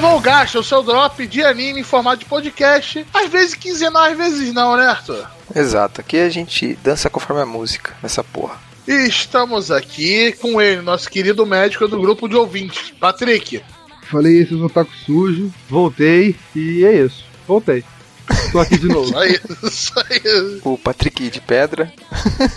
Nova Gacha, o seu drop de anime em formato de podcast. Às vezes quinzenal, às vezes não, né, Arthur? Exato, aqui a gente dança conforme a música, essa porra. E estamos aqui com ele, nosso querido médico do grupo de ouvintes, Patrick. Falei esses otaku sujo, voltei e é isso. Voltei. Tô aqui de novo. Só isso, só isso. O Patrick de Pedra.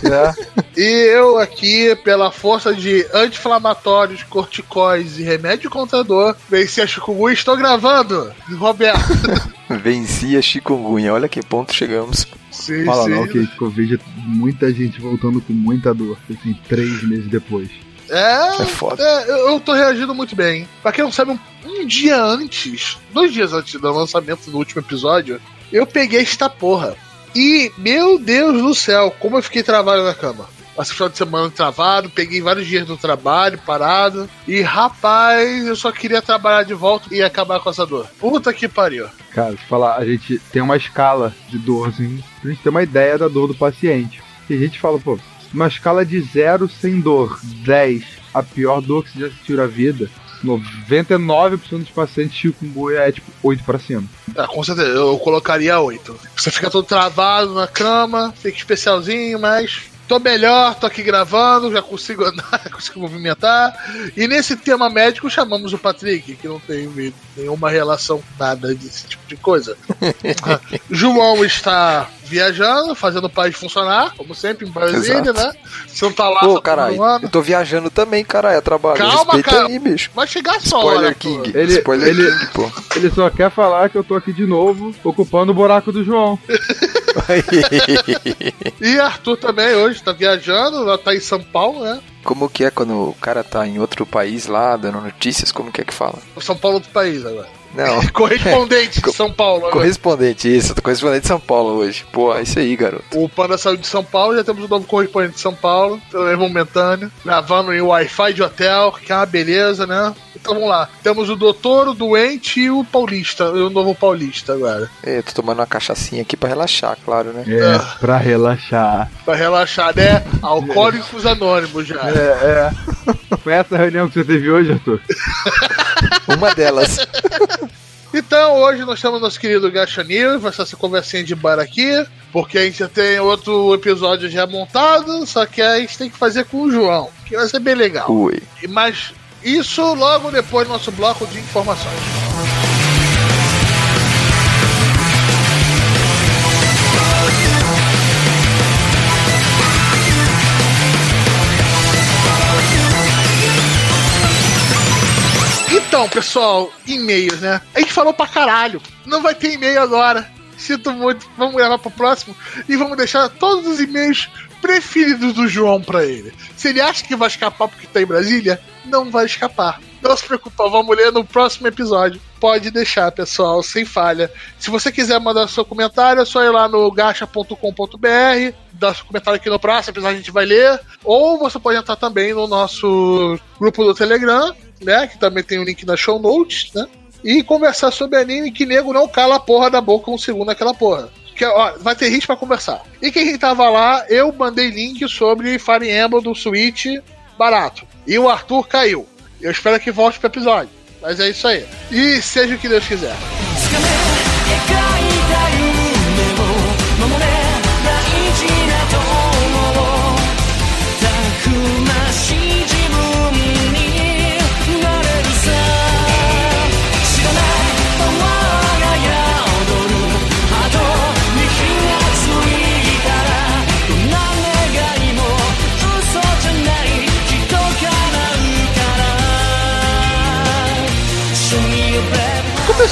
É. E eu aqui, pela força de anti-inflamatórios, corticóides e remédio contra a dor, venci a chikungunya. Estou gravando, Roberto. Venci a chikungunya, olha que ponto chegamos. Sim, Fala sim. não que Covid é muita gente voltando com muita dor, assim, três meses depois. É, É foda. é, eu, eu tô reagindo muito bem. Pra quem não sabe, um, um dia antes, dois dias antes do lançamento do último episódio, eu peguei esta porra. E, meu Deus do céu, como eu fiquei travado na cama. Passei o final de semana travado, peguei vários dias do trabalho, parado. E, rapaz, eu só queria trabalhar de volta e acabar com essa dor. Puta que pariu. Cara, se falar, a gente tem uma escala de dor, assim, pra gente ter uma ideia da dor do paciente. E a gente fala, pô, uma escala de zero sem dor, 10, a pior dor que você já sentiu na vida, 99% dos pacientes chikungunya é tipo 8 pra cima. Ah, com certeza, eu colocaria oito. Você fica todo travado na cama, fica especialzinho, mas tô melhor, tô aqui gravando, já consigo andar, consigo movimentar. E nesse tema médico chamamos o Patrick, que não tem nenhuma relação com nada desse tipo de coisa. João está viajando, fazendo o país funcionar, como sempre, em Brasília, Exato. né? Você não tá lá Pô, caralho, eu tô viajando também, caralho, a trabalho. Calma, Respeita cara. aí, bicho. Vai chegar só hora, Spoiler Arthur. King. Ele- Spoiler ele- King, pô. Ele só quer falar que eu tô aqui de novo, ocupando o buraco do João. E Arthur também hoje tá viajando, lá tá em São Paulo, né? como que é quando o cara tá em outro país lá, dando notícias, como que é que fala? São Paulo do país agora. Não, Correspondente de São Paulo agora. correspondente, isso, tô correspondente de São Paulo hoje. Pô, é isso aí, garoto. O Panda saiu de São Paulo, já temos um novo correspondente de São Paulo, também momentâneo, gravando em Wi-Fi de hotel, que é uma beleza, né? Então vamos lá. Temos o doutor, o doente e o paulista, e o novo paulista agora. É, Eu tô tomando uma cachaçinha aqui pra relaxar, claro, né? É, Ah. pra relaxar. Pra relaxar, né? Alcoólicos Anônimos já. É, é. Foi essa a reunião que você teve hoje, Arthur? Uma delas. Então, hoje nós temos nosso querido Gacha News, vai ser essa conversinha de bar aqui, porque a gente já tem outro episódio já montado, só que a gente tem que fazer com o João, que vai ser bem legal. Ui. Mas isso logo depois do nosso bloco de informações. Então, pessoal, e-mails, né? A gente falou pra caralho. Não vai ter e-mail agora. Sinto muito. Vamos gravar pro próximo e vamos deixar todos os e-mails preferidos do João pra ele. Se ele acha que vai escapar porque tá em Brasília, não vai escapar. Não se preocupa, vamos ler no próximo episódio. Pode deixar, pessoal, sem falha. Se você quiser mandar seu comentário, é só ir lá no gacha.com.br, dar seu comentário aqui no próximo episódio a gente vai ler. Ou você pode entrar também no nosso grupo do Telegram, né? Que também tem o link na show notes, né? E conversar sobre anime que nego não cala a porra da boca um segundo naquela porra. Que, ó, vai ter gente pra conversar. E quem tava lá, eu mandei link sobre Fire Emblem do Switch barato. E o Arthur caiu. Eu espero que volte pro episódio. Mas é isso aí. E seja o que Deus quiser.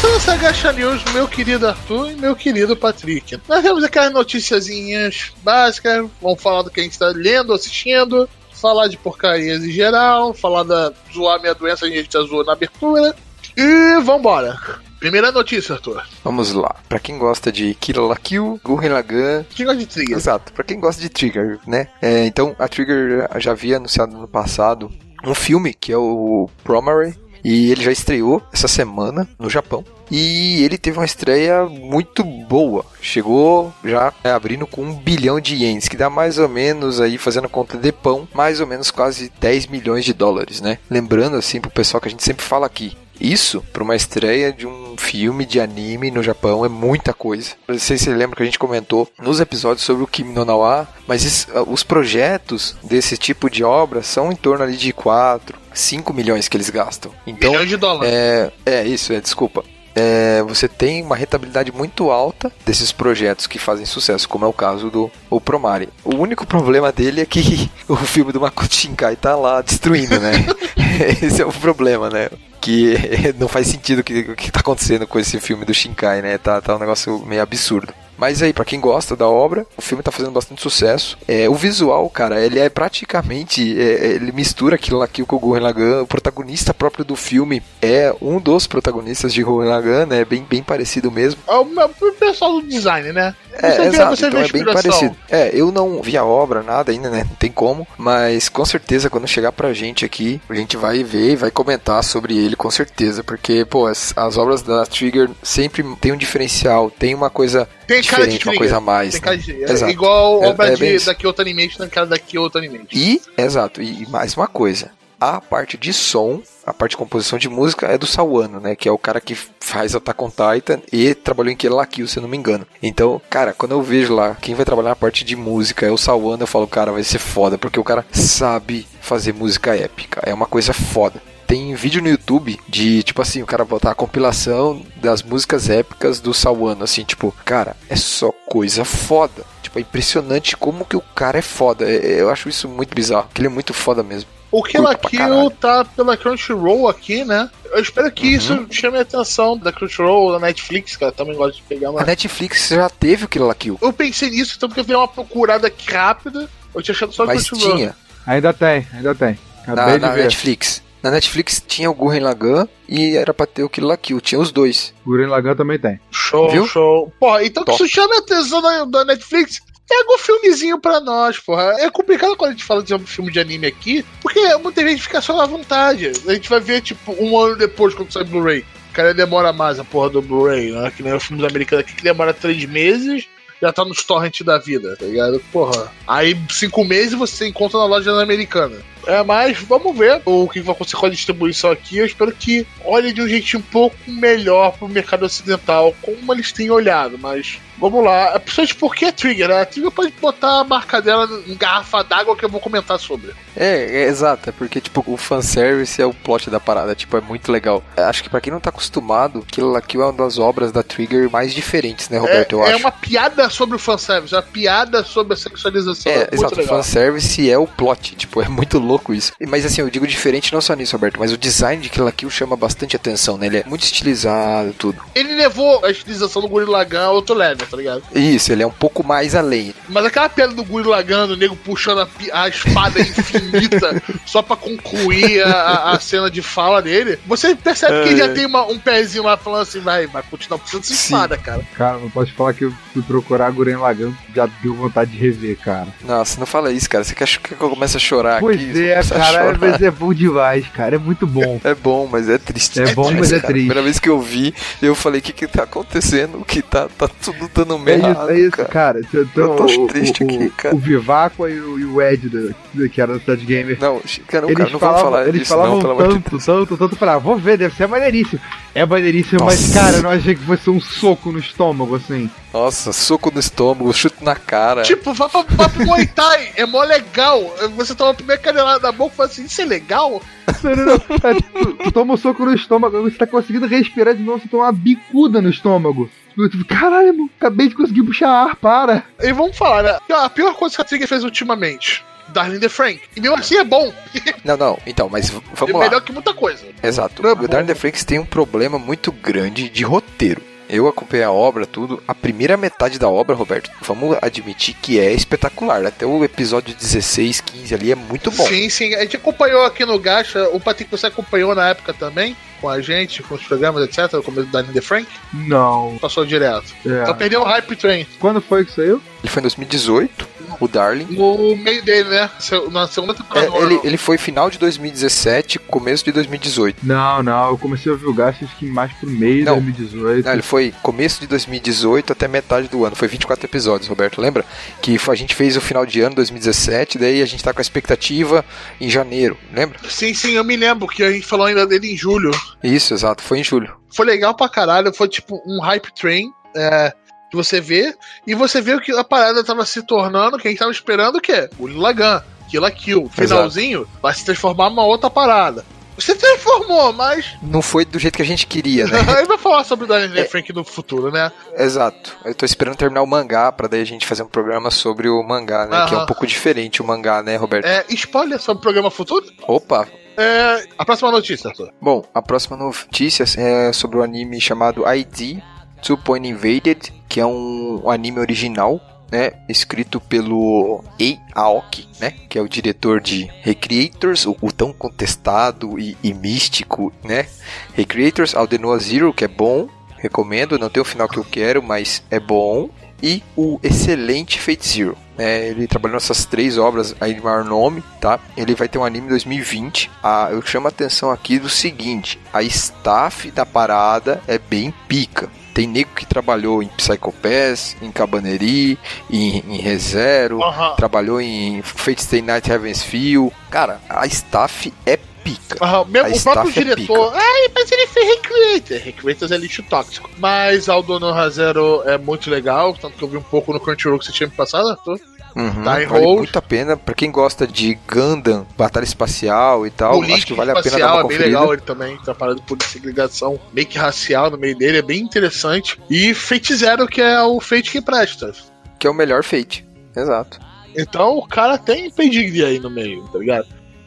Começando essa Gacha News, meu querido Arthur e meu querido Patrick. Nós temos aquelas noticiazinhas básicas, vamos falar do que a gente está lendo, assistindo, falar de porcarias em geral, falar da zoar minha doença, a gente já zoou na abertura. E vambora. Primeira notícia, Arthur. Vamos lá. Pra quem gosta de Kill la Kill, Gurren Lagann, Quem gosta de trigger? Exato, pra quem gosta de Trigger, né? É, então, a Trigger já havia anunciado no passado um filme que é o Promare, e ele já estreou essa semana no Japão. E ele teve uma estreia muito boa. Chegou já é, abrindo com um bilhão de ienes, que dá mais ou menos aí, fazendo conta de pão, mais ou menos quase 10 milhões de dólares, né? Lembrando assim pro pessoal que a gente sempre fala aqui. Isso, pra uma estreia de um filme de anime no Japão, é muita coisa. Não sei se você lembra que a gente comentou nos episódios sobre o Kimi no Nawa, mas isso- os projetos desse tipo de obra são em torno ali de 4, 5 milhões que eles gastam. Então, Milhões de dólares. é, é isso, é, desculpa. É, você tem uma rentabilidade muito alta desses projetos que fazem sucesso, como é o caso do o Promare. O único problema dele é que o filme do Makoto Shinkai tá lá destruindo, né? esse é o problema, né? Que não faz sentido o que, que tá acontecendo com esse filme do Shinkai, né? Tá, tá um negócio meio absurdo. Mas aí, pra quem gosta da obra, o filme tá fazendo bastante sucesso. É, o visual, cara, ele é praticamente. é, ele mistura aquilo lá que o Gurren Lagann, o protagonista próprio do filme, é um dos protagonistas de Gurren Lagann, né? Bem, bem parecido mesmo. É o, o pessoal do design, né? É, Você exato, você vê então é bem parecido. É, eu não vi a obra, nada ainda, né? Não tem como. Mas com certeza, quando chegar pra gente aqui, a gente vai ver e vai comentar sobre ele, com certeza. Porque, pô, as, as obras da Trigger sempre tem um diferencial, tem uma coisa Tem diferente, uma coisa a mais. Tem né? cara de, é Exato. igual É- obra é de, da Kyoto Animation, cara da Kyoto Animation. E, exato, e mais uma coisa. A parte de som, a parte de composição de música é do Sawano, né? Que é o cara que faz Attack on Titan e trabalhou em Kill la Kill, se eu não me engano. Então, cara, quando eu vejo lá quem vai trabalhar na parte de música é o Sawano, eu falo, cara, vai ser foda, porque o cara sabe fazer música épica. É uma coisa foda. Tem vídeo no YouTube de, tipo assim, o cara botar a compilação das músicas épicas do Sawano, assim, tipo, cara, é só coisa foda. Tipo, é impressionante como que o cara é foda. É- Eu acho isso muito bizarro, que ele é muito foda mesmo. O Kill Kill tá pela Crunchyroll aqui, né? Eu espero que Uhum. isso chame a atenção da Crunchyroll, da Netflix, cara. Também gosto de pegar A uma. Netflix já teve o Kill la Kill, Eu pensei nisso, então, porque eu dei uma procurada aqui rápida. Eu tinha achado só mas Crunchyroll. tinha Ainda tem, ainda tem. na, Acabei de na ver. Netflix. Na Netflix tinha o Gurren Lagann e era pra ter o Kill la Kill, tinha os dois. Gurren Lagann também tem. Show, Viu? show. Porra, então que Top. isso chama a atenção da, da Netflix. Pega um filmezinho pra nós, porra. É complicado quando a gente fala de um filme de anime aqui, porque muita gente fica só na vontade. A gente vai ver, tipo, um ano depois quando sai Blu-ray. O cara demora mais a porra do Blu-ray, né? Que nem os filmes americanos aqui que demora três meses. Já tá nos torrents da vida, tá ligado? Porra. Aí, cinco meses você encontra na loja americana. É, mas vamos ver o que vai acontecer com a distribuição aqui. Eu espero que olhe de um jeitinho um pouco melhor pro mercado ocidental, como eles têm olhado, mas vamos lá. É principalmente porque é Trigger, né? A Trigger pode botar a marca dela em garrafa d'água que eu vou comentar sobre. É, é exato, é porque tipo, o fanservice é o plot da parada, tipo, é muito legal. É, Acho que pra quem não tá acostumado, la Kill é uma das obras da Trigger mais diferentes, né, Roberto? é, eu é acho. uma piada sobre o fanservice, uma piada sobre a sexualização. É, muito exato, o fanservice é o plot, tipo, é muito louco isso. E- Mas assim, eu digo diferente não só nisso, Roberto, mas o design de Kill Kill chama bastante atenção, né? Ele é muito estilizado, tudo. Ele levou a estilização do Gurren Lagann a outro level, tá ligado? Isso, ele é um pouco mais além. Mas aquela piada do Gurren Lagann, do nego puxando a, a espada infinita só pra concluir a, a- cena de fala dele, você percebe que ele já tem uma- um pezinho lá falando assim, vai, vai continuar puxando essa espada, cara. Cara, não posso falar que eu fui procurar Gurren Lagann, já deu vontade de rever, cara. Nossa, não fala isso, cara. Você quer que eu comece a chorar pois aqui? É, cara, mas é bom demais, cara. É muito bom. É bom, mas é triste. É bom, mas é cara. triste. Primeira vez que eu vi, eu falei, o que que tá acontecendo? O que tá, tá tudo dando É merda, isso, é isso, cara. cara. Então, Eu tô o- triste o, aqui, cara. O Vivaco e o, e o Ed, da- que era da Cidade Gamer. Não, cara, não, eles cara, não falavam, falar eles disso, falavam não, amor de tanto, tanto, tanto, pra vou ver, deve ser maneiríssimo. É maneiríssimo, mas Nossa. cara, eu não achei que fosse um soco no estômago, assim. Nossa, soco no estômago, chute na cara. Tipo, vai pra, vai pro Muay Thai, é mó legal. Você toma a primeira canelada na boca e fala assim, isso é legal? Não, não, não. É, tu, tu toma um soco no estômago, você tá conseguindo respirar de novo, você toma uma bicuda no estômago. Tipo, tipo, caralho, mano, acabei de conseguir puxar ar, para. E vamos falar, né? A pior coisa que a Trigger fez ultimamente, Darling the Frank. E mesmo assim é bom. Não, não, então, mas v- É vamos lá. melhor que muita coisa. Exato. Não é o. Darren the Franks tem um problema muito grande de roteiro. Eu acompanhei a obra, tudo. A primeira metade da obra, Roberto, vamos admitir que é espetacular. Até o episódio 16, 15 ali é muito bom. Sim, sim. A gente acompanhou aqui no Gacha, o Patrick você acompanhou na época também, com a gente, com os programas, etc. No começo do Darling the Frank. Não. Passou direto. É. Só perdeu o Hype Train. Quando foi que saiu? Ele foi em 2018, o Darling. No meio dele, né? Na segunda É, temporada. do ele, ele foi final de 2017, começo de 2018. Não, não, eu comecei a ouvir o acho que mais pro meio de Não. 2018. Não, ele foi começo de 2018 até metade do ano. Foi 24 episódios, Roberto. Lembra? Que foi- a gente fez o final de ano 2017, daí a gente tá com a expectativa em janeiro. Lembra? Sim, sim, eu me lembro que a gente falou ainda dele em julho. Isso, exato, foi em julho. Foi legal pra caralho, foi tipo um hype train. É, que você vê, e você vê que a parada tava se tornando, que a gente tava esperando o quê? O Lagan, Kill la Kill. Finalzinho vai se transformar numa outra parada. Você transformou, mas. Não foi do jeito que a gente queria, né? Aí vai falar sobre o Daniel Frank no futuro, né? Exato. Eu tô esperando terminar o mangá pra daí a gente fazer um programa sobre o mangá, né? Que é Aham. um pouco diferente o mangá, né, Roberto? É, spoiler sobre o programa futuro? Opa! É, a próxima notícia, Arthur. Bom, a próxima notícia é sobre o anime chamado ID Two Point Invaded, que é um, um anime original, né? Escrito pelo Ei Aoki, né? Que é o diretor de Recreators, o, o tão contestado e, e místico, né? Recreators, Aldenoa Zero, que é bom, recomendo, não tem o final que eu quero, mas é bom. E o excelente Fate Zero. né? ele trabalhou nessas três obras aí de maior nome, tá? Ele vai ter um anime em 2020. Ah, eu chamo a atenção aqui do seguinte: a staff da parada é bem pica. Tem nego que trabalhou em Psycho Pass, em Cabaneri, em, em ReZero, Aham. trabalhou em Fate Stay Night Heaven's Feel. Cara, a staff é pica. Aham, mesmo A o próprio é diretor. Ai, mas ele fez Recreator. Recreators é lixo tóxico. Mas Aldono Zero é muito legal. Tanto que eu vi um pouco no Crunchyroll que você tinha me passado, Arthur. Uhum, Tá vale hold. muito a pena. Pra quem gosta de Gundam, batalha espacial e tal, Política acho que vale a pena dar uma é bem legal ele também. Tá parado por segregação meio que racial no meio dele. É bem interessante. E Fate Zero, que é o Fate que presta. Que é o melhor Fate. Exato. Então o cara tem pedigree aí no meio, tá ligado?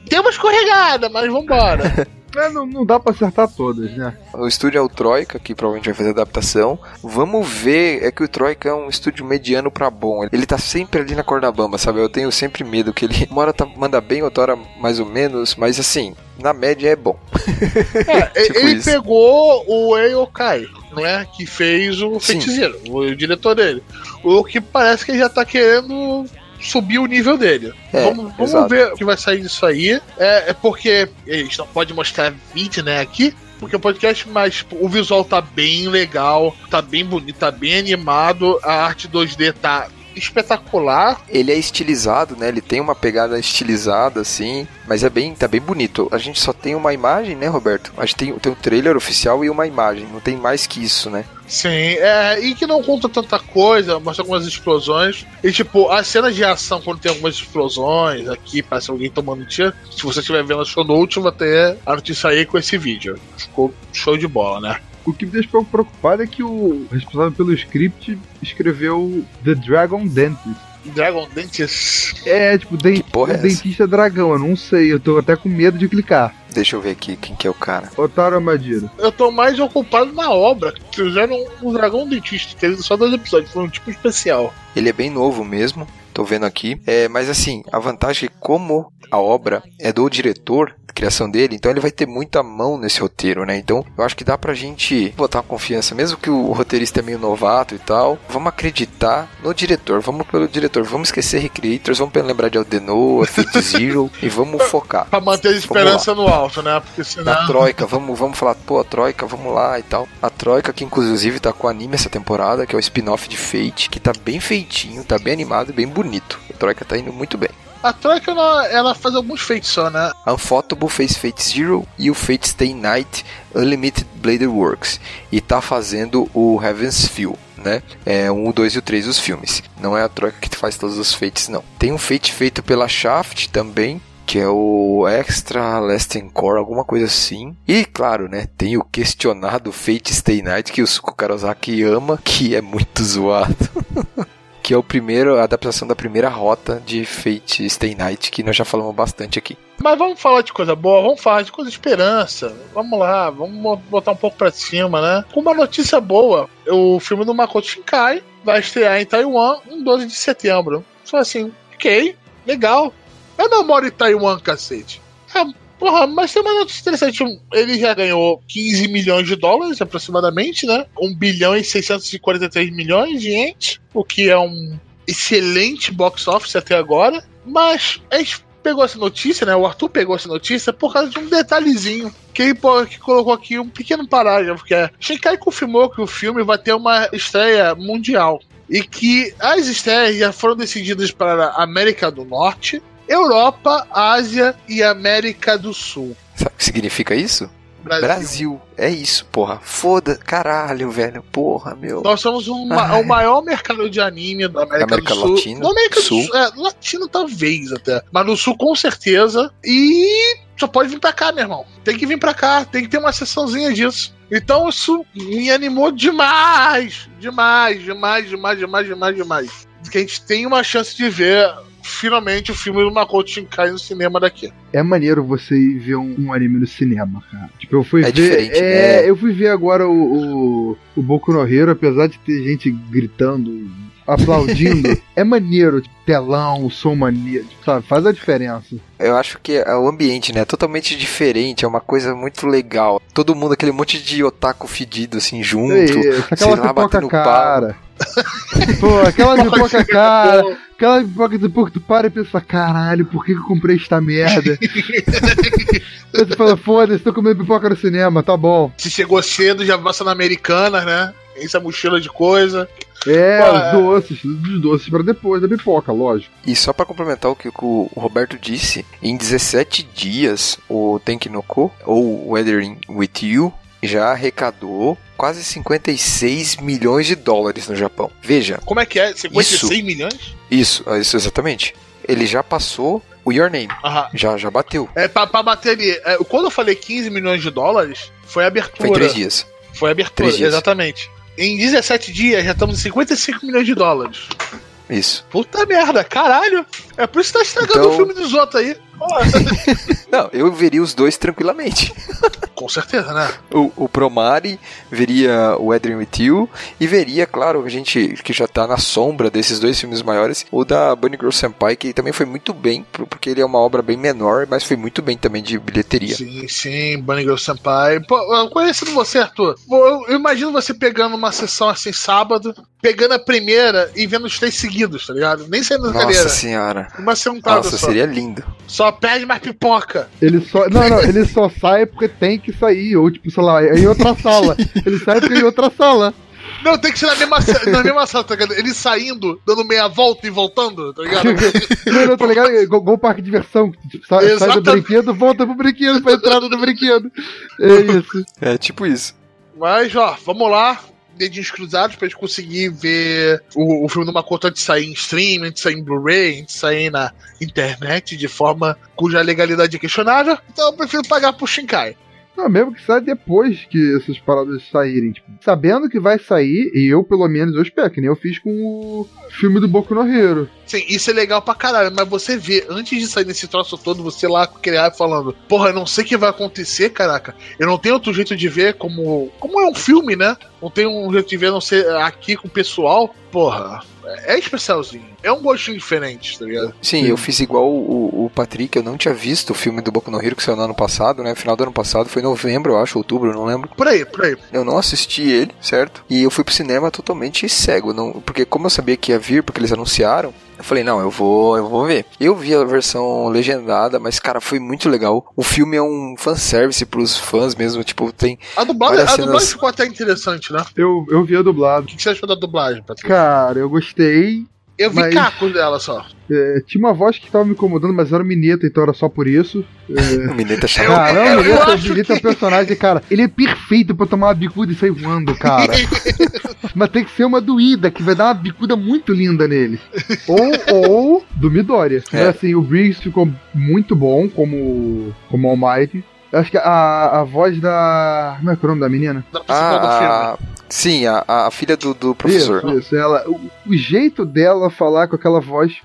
Tem uma escorregada, mas vambora. É, não, não dá pra acertar todas, né? O estúdio é o Troika, que provavelmente vai fazer adaptação. Vamos ver, é que o Troika é um estúdio mediano pra bom. Ele tá sempre ali na corda bamba, sabe? Eu tenho sempre medo que ele uma hora tá- manda bem, outra hora mais ou menos, mas assim, na média é bom. É, Tipo ele isso. pegou o Eiokai, não é? Que fez o Sim. feiticeiro, o diretor dele. O que parece que ele já tá querendo subir o nível dele. É, vamos vamos ver o que vai sair disso aí. É, é porque a gente não pode mostrar vídeo, né, aqui. Porque o podcast, mas tipo, o visual tá bem legal, tá bem bonito, tá bem animado, a arte 2D tá espetacular. Ele é estilizado, né? Ele tem uma pegada estilizada, assim, mas é bem, tá bem bonito. A gente só tem uma imagem, né, Roberto? A gente tem, tem um trailer oficial e uma imagem, não tem mais que isso, né? Sim, é, e que não conta tanta coisa, mostra algumas explosões. E tipo, as cenas de ação, quando tem algumas explosões, aqui parece alguém tomando tiro. Se você estiver vendo a show note, vai ter a notícia aí com esse vídeo. Ficou show de bola, né? O que me deixa um pouco preocupado é que o responsável pelo script escreveu The Dragon Dentist. Dragon Dentist. É, tipo, den Que porra é dentista dragão, eu não sei, eu tô até com medo de clicar. Deixa eu ver aqui quem que é o cara. Otário Amadiro. Eu tô mais ocupado na obra. Fizeram um Dragão Dentista, teve só dois episódios, foi um tipo especial. Ele é bem novo mesmo, tô vendo aqui. É, mas assim, a vantagem é como a obra é do diretor, criação dele, então ele vai ter muita mão nesse roteiro, né? Então eu acho que dá pra gente botar uma confiança, mesmo que o roteirista é meio novato e tal, vamos acreditar no diretor, vamos pelo diretor, vamos esquecer Recreators, vamos lembrar de Aldenoa, Fate Zero e vamos focar. Pra manter a esperança no alto, né? Porque senão. Na Troika, vamos, vamos falar, pô, a Troika, vamos lá e tal. A Troika, que inclusive tá com anime essa temporada, que é o spin-off de Fate, que tá bem feitinho, tá bem animado e bem bonito. A Troika tá indo muito bem. A Troika, ela, ela faz alguns feitos só, né? Unfotable fez Fate Zero e o Fate Stay Night Unlimited Blader Works. E tá fazendo o Heaven's Feel, né? É um, o 2 e o 3 dos filmes. Não é a Troika que faz todos os Fates, não. Tem um Fate feito pela Shaft também. Que é o Extra Lasting Core, alguma coisa assim. E, claro, né? Tem o questionado Fate Stay Night, que o Suko Karozaki ama, que é muito zoado. que é o primeiro, a adaptação da primeira rota de Fate Stay Night, que nós já falamos bastante aqui. Mas vamos falar de coisa boa, vamos falar de coisa de esperança. Vamos lá, vamos botar um pouco pra cima, né? Com uma notícia boa, o filme do Makoto Shinkai vai estrear em Taiwan em 12 de setembro. Só assim, ok, legal. Eu não moro em Taiwan, cacete. É, porra, mas tem uma notícia interessante. Ele já ganhou 15 milhões de dólares, aproximadamente, né? 1 bilhão e 643 milhões de ienes, o que é um excelente box office até agora. Mas a gente pegou essa notícia, né? O Arthur pegou essa notícia por causa de um detalhezinho. Que ele que colocou aqui um pequeno parágrafo, que é Shinkai confirmou que o filme vai ter uma estreia mundial. E que as estreias já foram decididas para a América do Norte, Europa, Ásia e América do Sul. Sabe o que significa isso? Brasil. Brasil. É isso, porra. Foda. Caralho, velho. Porra, meu. Nós somos um, o maior mercado de anime da América, América do Sul. Latina, Na América Sul. do Sul. É, latino talvez até. Mas no Sul com certeza. E só pode vir pra cá, meu irmão. Tem que vir pra cá. Tem que ter uma sessãozinha disso. Então isso me animou demais. Demais, demais, demais, demais, demais, demais. Que a gente tem uma chance de ver finalmente o filme do Makoto Shinkai no cinema daqui. É maneiro você ir ver um, um anime no cinema, cara. Tipo, eu fui É ver. diferente, é, né? eu fui ver agora o, o, o Boku no Hero, apesar de ter gente gritando, aplaudindo. é maneiro, tipo, telão, som maneiro, tipo, sabe? Faz a diferença. Eu acho que é o ambiente, né? É totalmente diferente. É uma coisa muito legal. Todo mundo, aquele monte de otaku fedido, assim, junto. É sei lá, batendo cara. Pô, aquela pipoca cara. Aquela pipoca depois que tu para e pensa, caralho, por que que eu comprei esta merda? Aí tu fala, foda-se, tô comendo pipoca no cinema, tá bom. Se chegou cedo, já passa na Americana, né? Essa mochila de coisa. É, Pô, os é. doces, os doces pra depois da pipoca, lógico. E só pra complementar o que o Roberto disse, em 17 dias o Tenkinoko, ou Weathering With You, já arrecadou quase 56 milhões de dólares no Japão. Veja, Como é que é? 56 Isso. milhões? isso, isso exatamente. Ele já passou o Your Name, Aham. já, já bateu. É, pra, pra bater ali. é, quando eu falei 15 milhões de dólares, foi a abertura. Foi três dias. Foi a abertura, Três dias. exatamente. Em 17 dias, já estamos em 55 milhões de dólares. Isso. Puta merda, caralho. É por isso que tá estragando Então- o filme dos outros aí. Não, eu veria os dois tranquilamente. Com certeza, né? O, o Promare veria o Adrian You e veria, claro, a gente que já tá na sombra desses dois filmes maiores, o da Bunny Girl Senpai, que também foi muito bem, porque ele é uma obra bem menor, mas foi muito bem também de bilheteria. Sim, sim, Bunny Girl Senpai. Pô, conhecendo você, Arthur, eu, imagino você pegando uma sessão assim sábado, pegando a primeira e vendo os três seguidos, tá ligado? Nem saindo da Nossa cadeira. senhora. Uma sentada Nossa, só. seria lindo. Só pede mais pipoca. Ele só. Não, não, ele só sai porque tem que sair. Ou tipo, sei lá, é em outra sala. Ele sai porque é em outra sala. Não, tem que ser na mesma, na mesma sala, tá ligado? Ele saindo, dando meia volta e voltando, tá ligado? não, não, tá ligado? Igual, parque de diversão. Tipo, sai, sai do brinquedo, volta pro brinquedo, pra entrada do brinquedo. É isso. É tipo isso. Mas, ó, vamos lá. Dedinhos cruzados pra gente conseguir ver o, o filme Makoto antes de sair em stream, antes de sair em Blu-ray, de sair na internet de forma cuja legalidade é questionável. Então eu prefiro pagar pro Shinkai. Não, mesmo que saia depois que essas paradas saírem. Tipo, sabendo que vai sair, e eu, pelo menos, eu espero, que nem eu fiz com o filme do Boku no Hero. Sim, isso é legal pra caralho, mas você vê, antes de sair nesse troço todo, você lá criar falando, porra, eu não sei o que vai acontecer, caraca. Eu não tenho outro jeito de ver como. Como é um filme, né? Não tem um jeito de ver a não ser aqui com o pessoal. Porra, é especialzinho. É um gostinho diferente, tá ligado? Sim, Sim. eu fiz igual o, o Patrick, eu não tinha visto o filme do Boku no Hero que saiu no ano passado, né? Final do ano passado, foi novembro, eu acho, outubro, não lembro. Por aí, por aí. Eu não assisti ele, certo? E eu fui pro cinema totalmente cego, não, porque como eu sabia que ia vir, porque eles anunciaram, eu falei, não, eu vou, eu vou ver. Eu vi a versão legendada, mas cara, foi muito legal. O filme é um fanservice pros fãs mesmo, tipo, tem A dublagem, a as dublagem cenas- ficou até interessante, né? Eu, eu vi a dublado. O que que você achou da dublagem, Patrick? Cara, eu gostei. Eu vi mas- cacos dela só. É, tinha uma voz que tava me incomodando, mas era o Mineta, então era só por isso. o menino tá Eu- chamado. Cara, eu não, o Mineta, o Mineta é um que- personagem, cara. Ele é perfeito pra tomar uma bicuda e sair voando, cara. mas tem que ser uma doída, que vai dar uma bicuda muito linda nele. Ou, ou do Midoriya. É. Mas assim, o Briggs ficou muito bom como, como Almighty. Eu Acho que a, a voz da. Como é que é o nome da menina? Da principal do filme. Ah, sim, a, a filha do, do professor. Isso, isso. Ela, o, o jeito dela falar com aquela voz,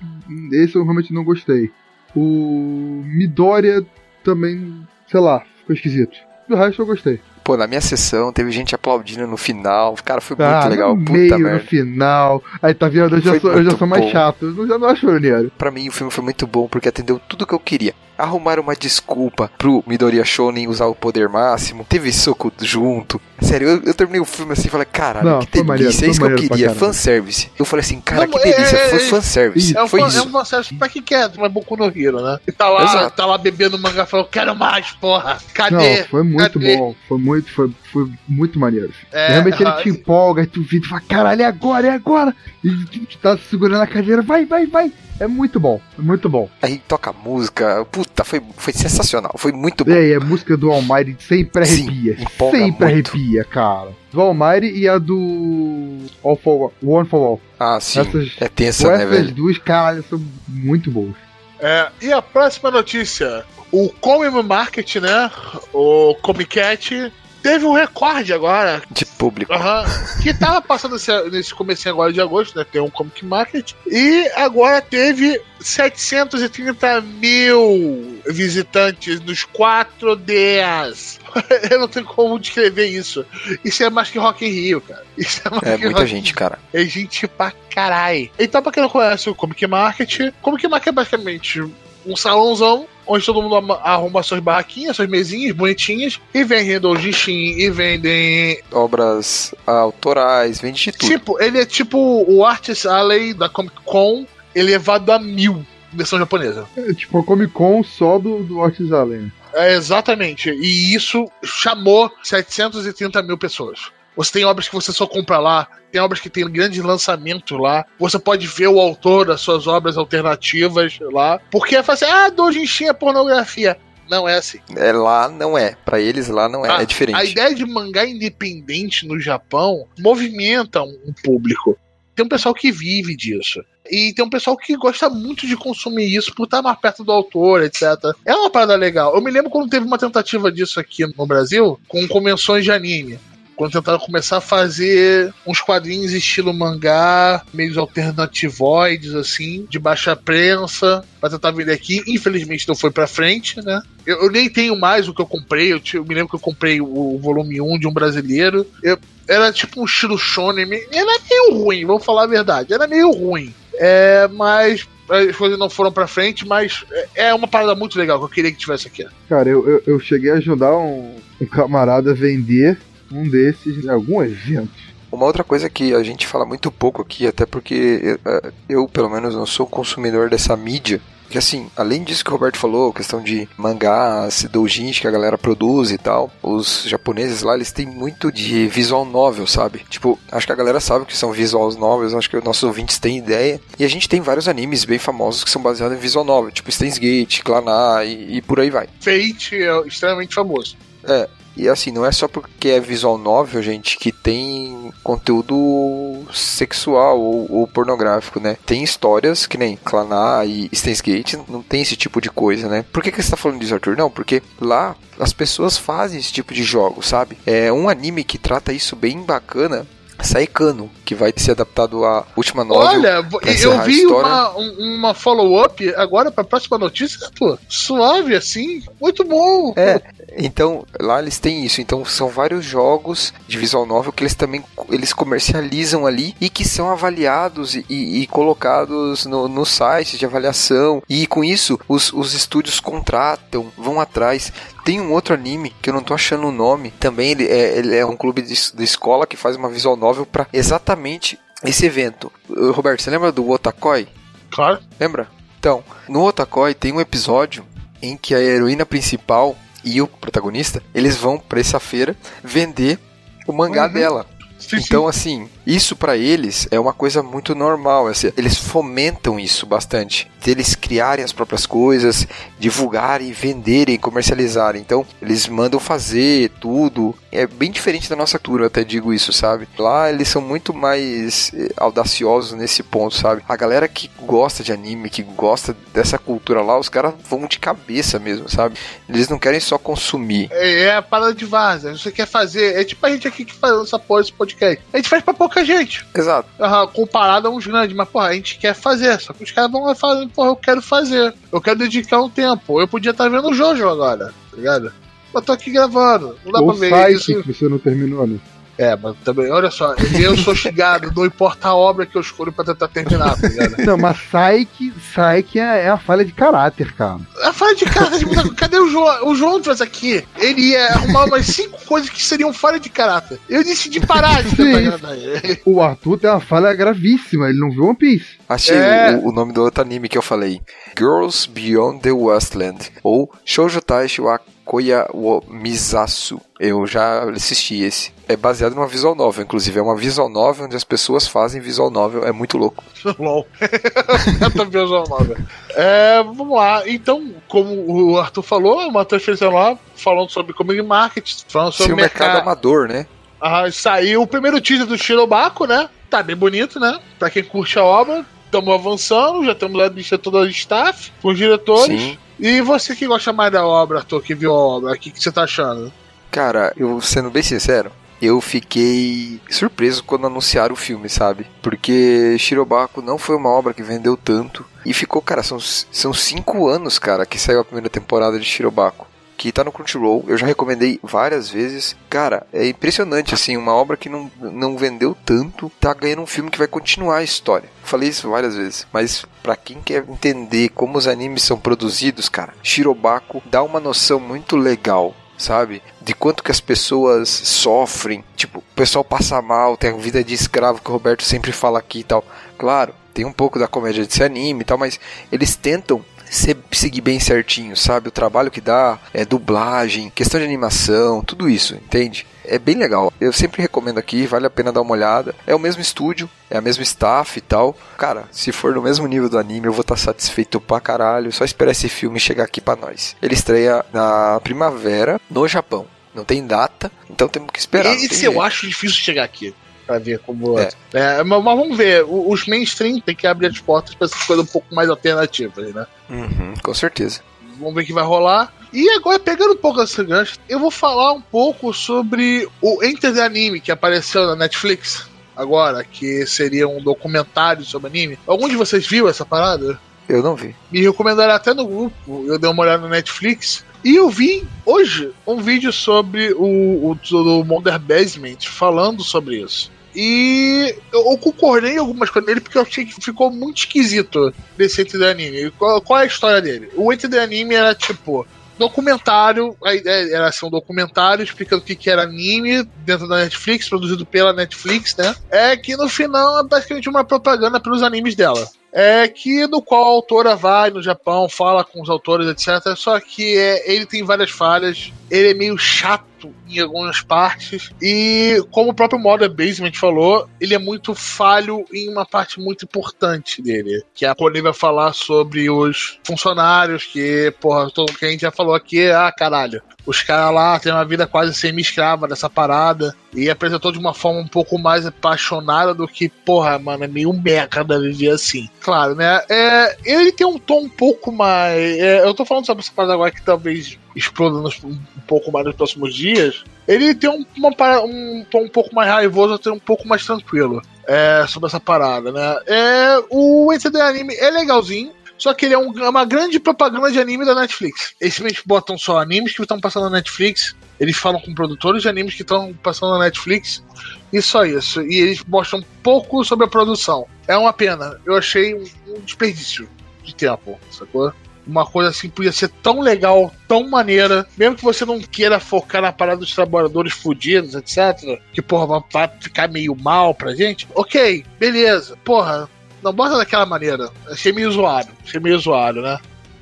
esse eu realmente não gostei. O Midoriya também, sei lá, ficou esquisito. Do resto eu gostei. Pô, na minha sessão teve gente aplaudindo no final. Cara, foi muito ah, legal. no Puta meio, no merda. final. Aí tá vendo, eu já, Foi sou, eu já sou mais bom. chato. Eu já não acho maneiro. Pra mim, o filme foi muito bom porque atendeu tudo que eu queria. Arrumaram uma desculpa pro Midoriya Shonen usar o poder máximo. Teve soco junto. Sério, eu, eu terminei o filme assim e falei, caralho, Não, que delícia. maneiro, é isso que eu queria, fanservice. Eu falei assim, cara, Não, que é- delícia. é- Foi é- fanservice. É um, Foi fan, é isso. um fanservice pra quem quer, mas Boku no Hero, né? E tá lá, Exato. tá lá bebendo mangá e falou, quero mais, porra. Cadê? Não, foi muito Cadê? bom. Foi muito, foi, foi muito maneiro. É, Realmente ele ah, te empolga, aí tu vira e fala, caralho, é agora, é agora. E tu, tu tá segurando a cadeira, vai, vai, vai. É muito bom, é muito bom. Aí toca música, puta, foi, foi sensacional, foi muito bom. E aí, a música do Almighty sempre Sim, arrepia. empolga Sempre muito. arrepia, cara. Do Almighty e a do All for One for All. Ah, sim, Essas- é tensa, né, Essas velho? duas, caralho, são muito boas. É, e a próxima notícia: o Comic Market, né? O Comic Cat. Teve um recorde agora, De público. aham, que tava passando esse- nesse comecinho agora de agosto, né? Tem um Comic Market. E agora teve 730 mil visitantes nos quatro dias. Eu não tenho como descrever isso. Isso é mais que Rock in Rio, cara. Isso é mais É que muita Rock gente, cara. é gente pra caralho. Então, pra quem não conhece o Comic Market, Comic Market é basicamente um salãozão onde todo mundo arruma suas barraquinhas, suas mesinhas bonitinhas e vendem doujinshi e vendem. Obras autorais, vende de tudo. Tipo, ele é tipo o Artist Alley da Comic Con elevado a mil, versão japonesa. É tipo a Comic Con só do, do Artis Allen. É, exatamente. E isso chamou 730 mil pessoas. Você tem obras que você só compra lá, tem obras que tem grande lançamento lá. Você pode ver o autor das suas obras alternativas lá. Porque é assim, ah, Dojinshi é pornografia. Não é assim. É lá, não é. Pra eles lá não é, Ah, é diferente. A ideia de mangá independente no Japão movimenta um, um público. Tem um pessoal que vive disso. E tem um pessoal que gosta muito de consumir isso por estar mais perto do autor, etc. É uma parada legal. Eu me lembro quando teve uma tentativa disso aqui no Brasil, com convenções de anime. Quando tentaram começar a fazer uns quadrinhos estilo mangá, meio alternativoides, assim, de baixa prensa, pra tentar vender aqui. Infelizmente não foi pra frente, né? Eu, eu nem tenho mais o que eu comprei. Eu, eu me lembro que eu comprei o, o volume 1 de um brasileiro. Eu- era tipo um estilo shonen. Era meio ruim, vamos falar a verdade. Era meio ruim. É, mas as coisas não foram pra frente, mas é é uma parada muito legal que eu queria que tivesse aqui. Cara, eu, eu, eu cheguei a ajudar um, um camarada a vender um desses em algum evento. Uma outra coisa que a gente fala muito pouco aqui, até porque eh, eu, pelo menos, não sou consumidor dessa mídia. Que assim, além disso que o Roberto falou, questão de mangás, doujins que a galera produz e tal, os japoneses lá, eles têm muito de visual novel, sabe? Tipo, acho que a galera sabe o que são visual novels, acho que os nossos ouvintes têm ideia. E a gente tem vários animes bem famosos que são baseados em visual novel, tipo Steins Gate, Claná e, e por aí vai. Fate é extremamente famoso. É, e assim, não é só porque é visual novel, gente, que tem conteúdo sexual ou, ou pornográfico, né? Tem histórias que nem Claná e Steins Gate não tem esse tipo de coisa, né? Por que, que você tá falando disso, Arthur? Não, porque lá as pessoas fazem esse tipo de jogo, sabe? É um anime que trata isso bem bacana. Saekano, que vai ser adaptado à última novel. Olha, eu a vi uma, um- uma follow-up agora pra próxima notícia, pô. Suave, assim. Muito bom. É, então lá eles têm isso. Então são vários jogos de visual novel que eles também eles comercializam ali e que são avaliados e, e- e colocados no, no site de avaliação. E com isso os, os estúdios contratam, vão atrás. Tem um outro anime que eu não tô achando o nome. Também ele é, ele é um clube de, de escola que faz uma visual novel para exatamente esse evento. Roberto, você lembra do Otakoi? Claro. Lembra? Então, no Otakoi tem um episódio em que a heroína principal e o protagonista, eles vão pra essa feira vender o mangá Uhum. dela. Sim, Então, assim, isso pra eles é uma coisa muito normal. assim, eles fomentam isso bastante. De eles criarem as próprias coisas, divulgarem, venderem, comercializarem. Então, eles mandam fazer tudo. É bem diferente da nossa cultura, até digo isso, sabe? Lá eles são muito mais eh, audaciosos nesse ponto, sabe? A galera que gosta de anime, que gosta dessa cultura lá, os caras vão de cabeça mesmo, sabe? Eles não querem só consumir. É, é a parada de vaza. Você quer fazer. É tipo a gente aqui que faz essa porra, esse podcast. A gente faz pra pouca gente. Exato. Aham, comparado a uns grandes, mas porra, a gente quer fazer. Só que os caras vão lá e falam, porra, eu quero fazer. Eu quero dedicar um tempo. Eu podia estar vendo o Jojo agora, tá ligado? Eu tô aqui gravando. Não dá Ou pra ver site isso. que você não terminou, né? É, mas também, olha só, eu sou xingado, não importa a obra que eu escolho pra tentar terminar, tá ligado? Não, mas Psyche, Psyche é, é a falha de caráter, cara. A falha de caráter. tipo, cadê o João? O João faz aqui. Ele ia arrumar umas cinco coisas que seriam falha de caráter. Eu decidi parar de tentar agradar ele. O Arthur tem uma falha gravíssima, ele não viu One Piece. Achei É. o, o nome do outro anime que eu falei. Girls Beyond the Westland. Ou Shoujo Taishi wa Koya wo Mizasu. Eu já assisti esse. É baseado numa visual novel, inclusive. É uma visual novel onde as pessoas fazem visual novel. É muito louco. LOL. João Nova. É, vamos lá. Então, como o Arthur falou, uma transferência lá falando sobre community marketing, falando sobre Se o mercado mercado. amador, né? Ah, saiu o primeiro teaser do Shirobako, né? Tá bem bonito, né? Pra quem curte a obra, estamos avançando, já temos a lista toda de staff, com os diretores. Sim. E você que gosta mais da obra, Arthur, que viu a obra, o que, que você tá achando? Cara, eu sendo bem sincero, eu fiquei surpreso quando anunciaram o filme, sabe? Porque Shirobako não foi uma obra que vendeu tanto. E ficou, cara, são, são cinco anos, cara, que saiu a primeira temporada de Shirobako. Que tá no Crunchyroll, eu já recomendei várias vezes. Cara, é impressionante, assim, uma obra que não, não vendeu tanto, tá ganhando um filme que vai continuar a história. Falei isso várias vezes, mas pra quem quer entender como os animes são produzidos, cara, Shirobako dá uma noção muito legal sabe? De quanto que as pessoas sofrem. Tipo, o pessoal passa mal, tem a vida de escravo que o Roberto sempre fala aqui e tal. Claro, tem um pouco da comédia desse anime e tal, mas eles tentam ser- seguir bem certinho, sabe? O trabalho que dá, é dublagem, questão de animação, tudo isso, entende? É bem legal. Eu sempre recomendo aqui, vale a pena dar uma olhada. É o mesmo estúdio, é a mesma staff e tal. Cara, se for no mesmo nível do anime, eu vou estar satisfeito pra caralho. Só esperar esse filme chegar aqui pra nós. Ele estreia na primavera no Japão. Não tem data, então temos que esperar. Esse eu jeito. acho difícil chegar aqui. Pra ver como É. é. mas, vamos ver. Os mainstream tem que abrir as portas pra essas coisas um pouco mais alternativas, né? Uhum, com certeza. Vamos ver o que vai rolar. E agora, pegando um pouco esse gancho, eu vou falar um pouco sobre o Enter the Anime que apareceu na Netflix agora, que seria um documentário sobre anime. Algum de vocês viu essa parada? Eu não vi. Me recomendaram até no grupo, eu dei uma olhada no Netflix. E eu vi hoje um vídeo sobre o, o do Wonder Basement falando sobre isso. E eu, concordei em algumas coisas dele porque eu achei que ficou muito esquisito desse Enter the Anime. Qual, qual é a história dele? O Enter the Anime era tipo documentário, a ideia era ser um documentário explicando o que, que era anime dentro da Netflix, produzido pela Netflix, né? É que no final é basicamente uma propaganda pelos animes dela é que no qual a autora vai no Japão, fala com os autores, etc. Só que é, ele tem várias falhas, ele é meio chato em algumas partes, e como o próprio Modern Basement falou, ele é muito falho em uma parte muito importante dele, que é quando ele vai falar sobre os funcionários, que, porra, todo que a gente já falou aqui, ah, caralho, os caras lá têm uma vida quase semi-escrava dessa parada, e apresentou de uma forma um pouco mais apaixonada do que, porra, mano, é meio merda viver assim. Claro, né? É, ele tem um tom um pouco mais. é, eu tô falando sobre essa parada agora que talvez exploda nos- um pouco mais nos próximos dias. Ele tem um, uma um tom um pouco mais raivoso, outro um pouco mais tranquilo é, sobre essa parada, né? É, o NCD Anime é legalzinho. Só que ele é, um- é uma grande propaganda de anime da Netflix. Eles simplesmente botam só animes que estão passando na Netflix. Eles falam com produtores de animes que estão passando na Netflix. E só isso. E eles mostram um pouco sobre a produção. É uma pena. Eu achei um, um desperdício de tempo, sacou? Uma coisa assim podia ser tão legal, tão maneira, mesmo que você não queira focar na parada dos trabalhadores fudidos, etc. Que, porra, vai- vai ficar meio mal pra gente. Ok, beleza. Porra, não bota daquela maneira. Achei meio zoado. Achei meio zoado, né?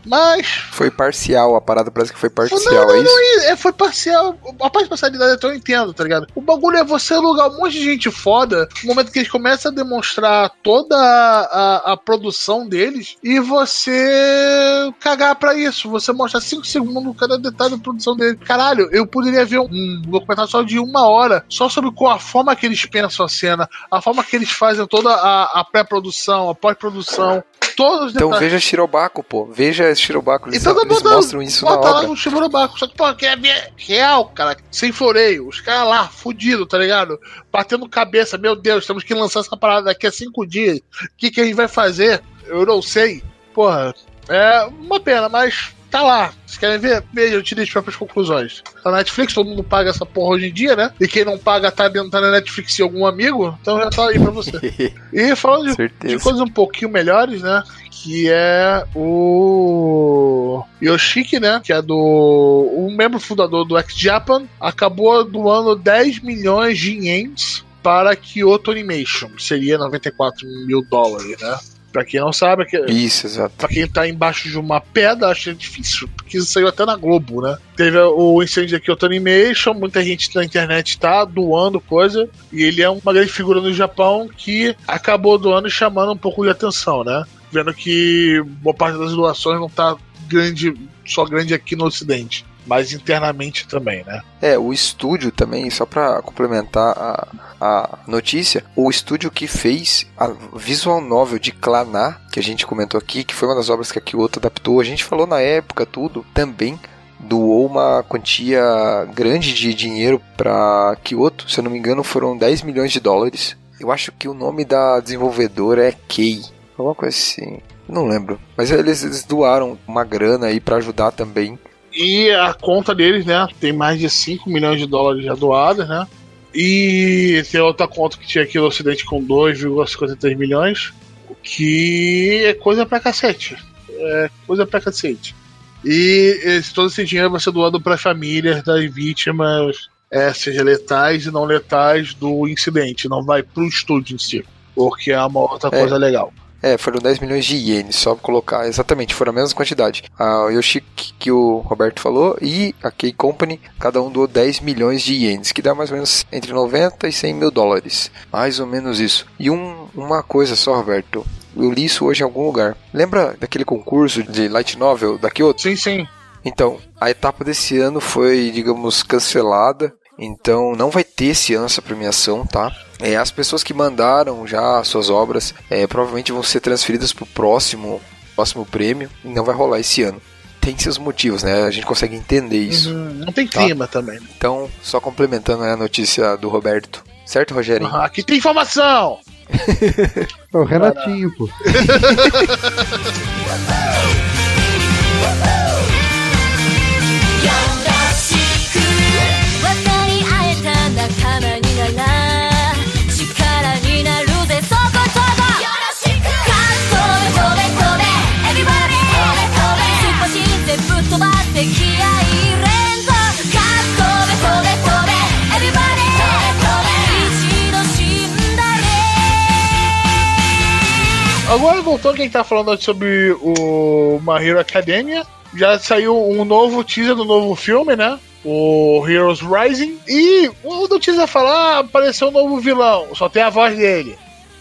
Mas Foi parcial, a parada parece que foi parcial, não, é isso? é, foi parcial. A parte de parcialidade até eu entendo, tá ligado? O bagulho é você alugar um monte de gente foda no momento que eles começam a demonstrar toda a, a, a produção deles e você cagar pra isso. Você mostra 5 segundos cada detalhe da produção dele. Caralho, eu poderia ver um documentário só de uma hora só sobre qual a forma que eles pensam a cena, a forma que eles fazem toda a, a pré-produção, a pós-produção. Todos os Então detalhes. veja Shirobako, pô. Veja Shirobako. Eles, Então tá eles botando- mostram isso na Bota lá obra. no Shiburobaku. Só que, pô, quer ver real, cara. Sem floreio. Os caras lá, fudido, tá ligado? Batendo cabeça. Meu Deus, temos que lançar essa parada daqui a cinco dias. O que, que a gente vai fazer? Eu não sei. Porra, é uma pena, mas tá lá. Vocês querem ver? Veja, eu tirei as próprias conclusões. Tá na Netflix, todo mundo paga essa porra hoje em dia, né? E quem não paga tá dentro tá na Netflix e algum amigo, então já tá aí pra você. E falando de de coisas um pouquinho melhores, né? Que é o Yoshiki, né? Que é do. um membro fundador do X-Japan, acabou doando 10 milhões de ienes para Kyoto Animation. Seria 94 mil dólares, né? Pra quem não sabe, que, Isso, exato. pra quem tá embaixo de uma pedra, acho difícil, porque isso saiu até na Globo, né? Teve o incêndio da Kyoto Animation, muita gente na internet tá doando coisa, e ele é uma grande figura no Japão que acabou doando e chamando um pouco de atenção, né? Vendo que boa parte das doações não tá grande, só grande aqui no Ocidente, mas internamente também, né? É, o estúdio também, só pra complementar a, a notícia, o estúdio que fez a visual novel de Claná, que a gente comentou aqui, que foi uma das obras que a Kyoto adaptou, a gente falou na época tudo, também doou uma quantia grande de dinheiro pra Kyoto, se eu não me engano foram 10 milhões de dólares. Eu acho que o nome da desenvolvedora é Kei, alguma coisa assim. Não lembro. Mas eles, eles doaram uma grana aí pra ajudar também. E a conta deles, né, tem mais de 5 milhões de dólares já doados, né? E tem outra conta que tinha aqui no Ocidente com 2,53 milhões, o que é coisa pra cacete. É coisa pra cacete. E esse, todo esse dinheiro vai ser doado para famílias das vítimas, é, seja letais e não letais, do incidente. Não vai pro estúdio em si, porque é uma outra É. coisa legal. É, foram 10 milhões de ienes, só pra colocar. Exatamente, foram a mesma quantidade. A Yoshiki, que o Roberto falou, e a Key Company, cada um doou 10 milhões de ienes, que dá mais ou menos entre 90 e 100 mil dólares. Mais ou menos isso. E um, uma coisa só, Roberto. Eu li isso hoje em algum lugar. Lembra daquele concurso de Light Novel da Kyoto? Sim, sim. Então, a etapa desse ano foi, digamos, cancelada. Então, não vai ter esse ano essa premiação, tá? É, as pessoas que mandaram já suas obras é, provavelmente vão ser transferidas para o próximo, próximo prêmio e não vai rolar esse ano. Tem seus motivos, né? A gente consegue entender isso. Uhum, Não tem Tá. clima também. né? Então, só complementando né, a notícia do Roberto. Certo, Rogerinho? Ah, aqui tem informação! É o Renatinho, pô. Voltou quem tá falando sobre o My Hero Academia. Já saiu um novo teaser do novo filme, né? O Heroes Rising. E o do teaser falar, ah, apareceu um novo vilão. Só tem a voz dele.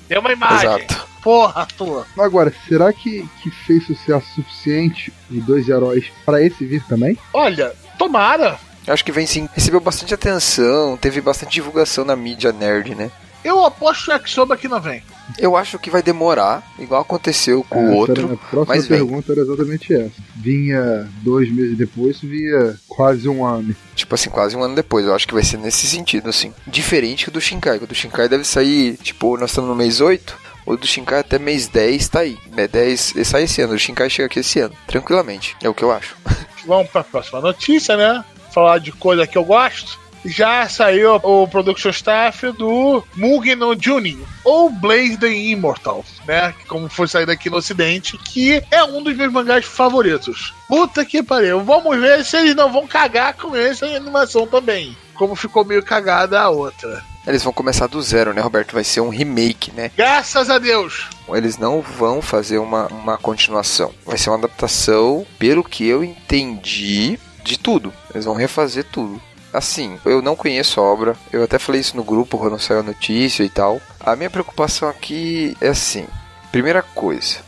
Tem uma imagem. Exato. Porra, tua. Agora, será que, que fez sucesso suficiente os dois heróis pra esse vir também? Olha, tomara. Eu acho que vem sim. Recebeu bastante atenção, teve bastante divulgação na mídia nerd, né? Eu aposto que o Yakisoba aqui não vem. Eu acho que vai demorar, igual aconteceu com o Essa era outro. a próxima mas vem. pergunta era exatamente essa. Vinha dois meses depois, vinha quase um ano. Tipo assim, quase um ano depois. Eu acho que vai ser nesse sentido, assim. Diferente do Shinkai. O do Shinkai deve sair, tipo, nós estamos no mês 8. O do Shinkai até mês 10 tá aí. Né? 10 ele sai esse ano. O Shinkai chega aqui esse ano. Tranquilamente. É o que eu acho. Vamos pra próxima notícia, né? Falar de coisa que eu gosto. Já saiu o production staff do Mugen no Junin, ou Blaze the Immortal, né? Como foi saído aqui no ocidente, que é um dos meus mangás favoritos. Puta que pariu. Vamos ver se eles não vão cagar com essa animação também. Como ficou meio cagada a outra. Eles vão começar do zero, né, Roberto? Vai ser um remake, né? Graças a Deus! Eles não vão fazer uma, uma continuação. Vai ser uma adaptação, pelo que eu entendi, de tudo. Eles vão refazer tudo. Assim, eu não conheço a obra. Eu até falei isso no grupo quando saiu a notícia e tal. A minha preocupação aqui é assim: primeira coisa,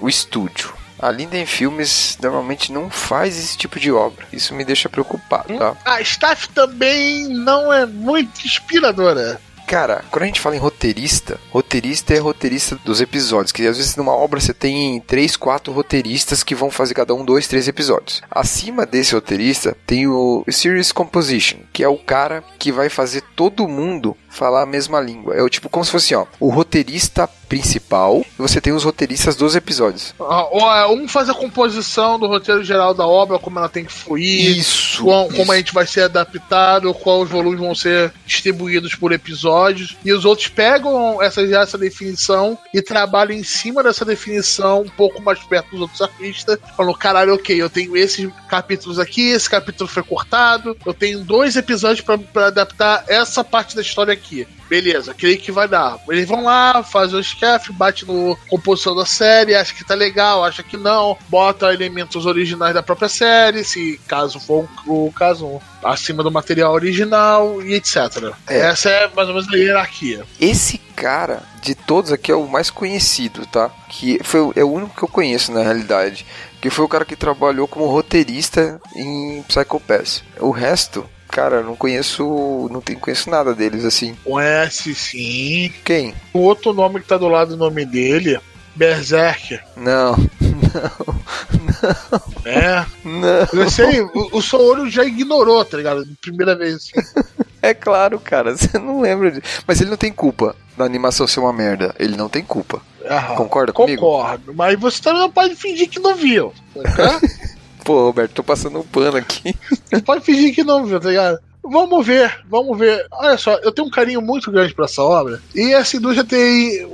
o estúdio. A Linden Filmes normalmente não faz esse tipo de obra. Isso me deixa preocupado, tá? A staff também não é muito inspiradora. Cara, quando a gente fala em roteirista, roteirista é roteirista dos episódios. Que às vezes numa obra você tem três, quatro roteiristas que vão fazer cada um dois, três episódios. Acima desse roteirista tem o Series Composition, que é o cara que vai fazer todo mundo falar a mesma língua. É o tipo como se fosse, ó, o roteirista principal e você tem os roteiristas dos episódios. Ah, é, Um faz a composição do roteiro geral da obra, como ela tem que fluir. Isso. qual- como isso. a gente vai ser adaptado, quais volumes vão ser distribuídos por episódio. Episódios, e os outros pegam essa, essa definição e trabalham em cima dessa definição, um pouco mais perto dos outros artistas, falando, caralho, ok, eu tenho esses capítulos aqui, esse capítulo foi cortado, eu tenho dois episódios pra adaptar essa parte da história aqui. Beleza, creio que vai dar. Eles vão lá, fazem o sketch, bate no composição da série, acha que tá legal, acha que não, bota elementos originais da própria série, se caso for o caso acima do material original e etc. É. Essa é mais ou menos a hierarquia. Esse cara, de todos aqui, é o mais conhecido, tá? Que foi, é o único que eu conheço, na realidade. Que foi o cara que trabalhou como roteirista em Psycho Pass. O resto, cara, não conheço. Não tenho, conheço nada deles, assim. Conhece sim. Quem? O outro nome que tá do lado do nome dele, Berserk, Não, né? não. Eu sei, o, o seu olho já ignorou, tá ligado? Primeira vez. assim. É claro, cara, você não lembra de... Mas ele não tem culpa da animação ser uma merda. Ele não tem culpa. Aham. Concorda comigo? Concordo, mas você também não pode fingir que não viu. Tá? Pô, Roberto, tô passando um pano aqui. Pode fingir que não viu, tá ligado? Vamos ver, vamos ver. Olha só, eu tenho um carinho muito grande pra essa obra. E essa indústria tem,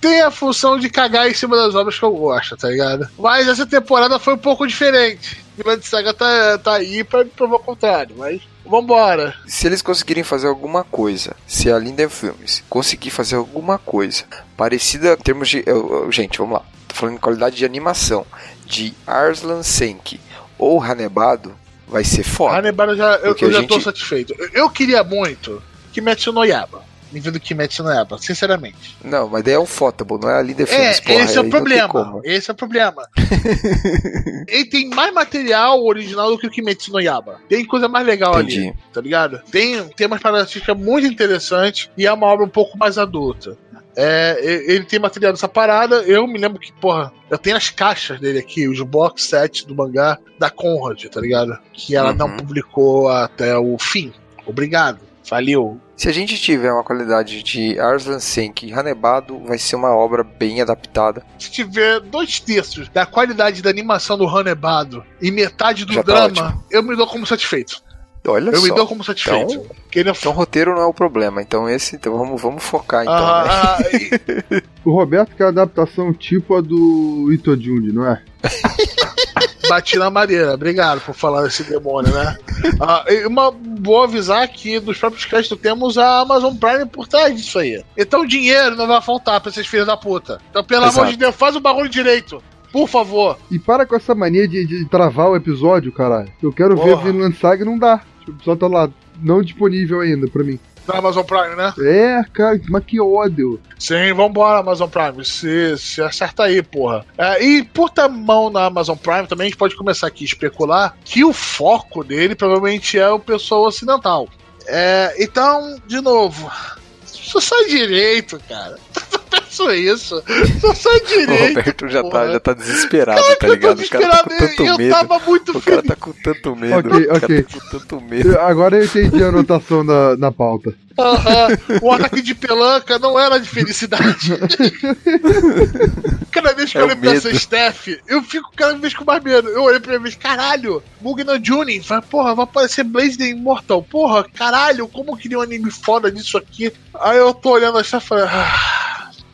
tem a função de cagar em cima das obras que eu gosto, tá ligado? Mas essa temporada foi um pouco diferente. Grande Saga tá, tá aí pra me provar o contrário, mas vambora. Se eles conseguirem fazer alguma coisa, se a Linden Filmes conseguir fazer alguma coisa parecida em termos de. eu- eu- gente, vamos lá. Tô falando em qualidade de animação. De Arslan Senki ou Hanebado, vai ser foda. Hanebara já, eu, eu já gente- tô satisfeito. Eu, queria muito Kimetsu no Yaba. Nível do Kimetsu no Yaba, sinceramente. Não, mas daí é um Fotable, não é a Linden É, Filmes, porra. esse é o tem problema. Esse é o problema. Ele tem mais material original do que o Kimetsu no Yaba. Tem coisa mais legal ali, Entendi. tá ligado? Tem temas paradigmáticos muito interessantes e é uma obra um pouco mais adulta. É, ele tem material dessa parada. Eu me lembro que, porra, eu tenho as caixas dele aqui, os box set do mangá da Conrad, tá ligado? Que ela não Uhum. publicou até o fim. Obrigado. Valeu. Se a gente tiver uma qualidade de Arslan Senki e Hanebado, vai ser uma obra bem adaptada. Se tiver dois terços da qualidade da animação do Hanebado e metade do Já tá drama, ótimo. eu me dou como satisfeito. Olha eu só. me dou como satisfeito. Então- é Então roteiro não é o problema. Então esse, então vamos, vamos focar então. Ah, né? ah, e- O Roberto quer adaptação tipo a do Ito Jundi, não é? bati na madeira. Obrigado por falar desse demônio, né? Ah, e uma boa avisar que dos próprios créditos temos a Amazon Prime por trás disso aí. Então dinheiro não vai faltar pra esses filhos da puta. Então, pelo Exato. amor de Deus, faz o bagulho direito. Por favor. E para com essa mania de, de travar o episódio, caralho. Eu quero ver Porra. Vinland Saga e não dá. O episódio tá lá, não disponível ainda pra mim. Da Amazon Prime, né? É, cara, mas que ódio. Sim, vambora, Amazon Prime. Se, se acerta aí, porra. É, e por ter mão na Amazon Prime, também a gente pode começar aqui a especular que o foco dele provavelmente é o pessoal ocidental. É, então, de novo, só sai direito, cara. Penso isso. Só O direito. Roberto já tá, já tá desesperado, tá Eu tô ligado? O cara tá com desesperado, tanto eu medo. tava muito O cara feliz. tá com tanto medo. Ok, o cara ok. tá com tanto medo. Eu- Agora eu entendi a anotação na, na pauta. Aham. O ataque de pelanca não era de felicidade. cada vez que É eu o olho pra essa. Steph, eu fico cada vez com mais medo. Eu olhei pra mim, caralho, Mugna Junin, vai, porra, vai aparecer Blaze the Immortal. Porra, caralho, como eu queria um anime foda disso aqui. Aí eu tô olhando a Steph e falei, ah,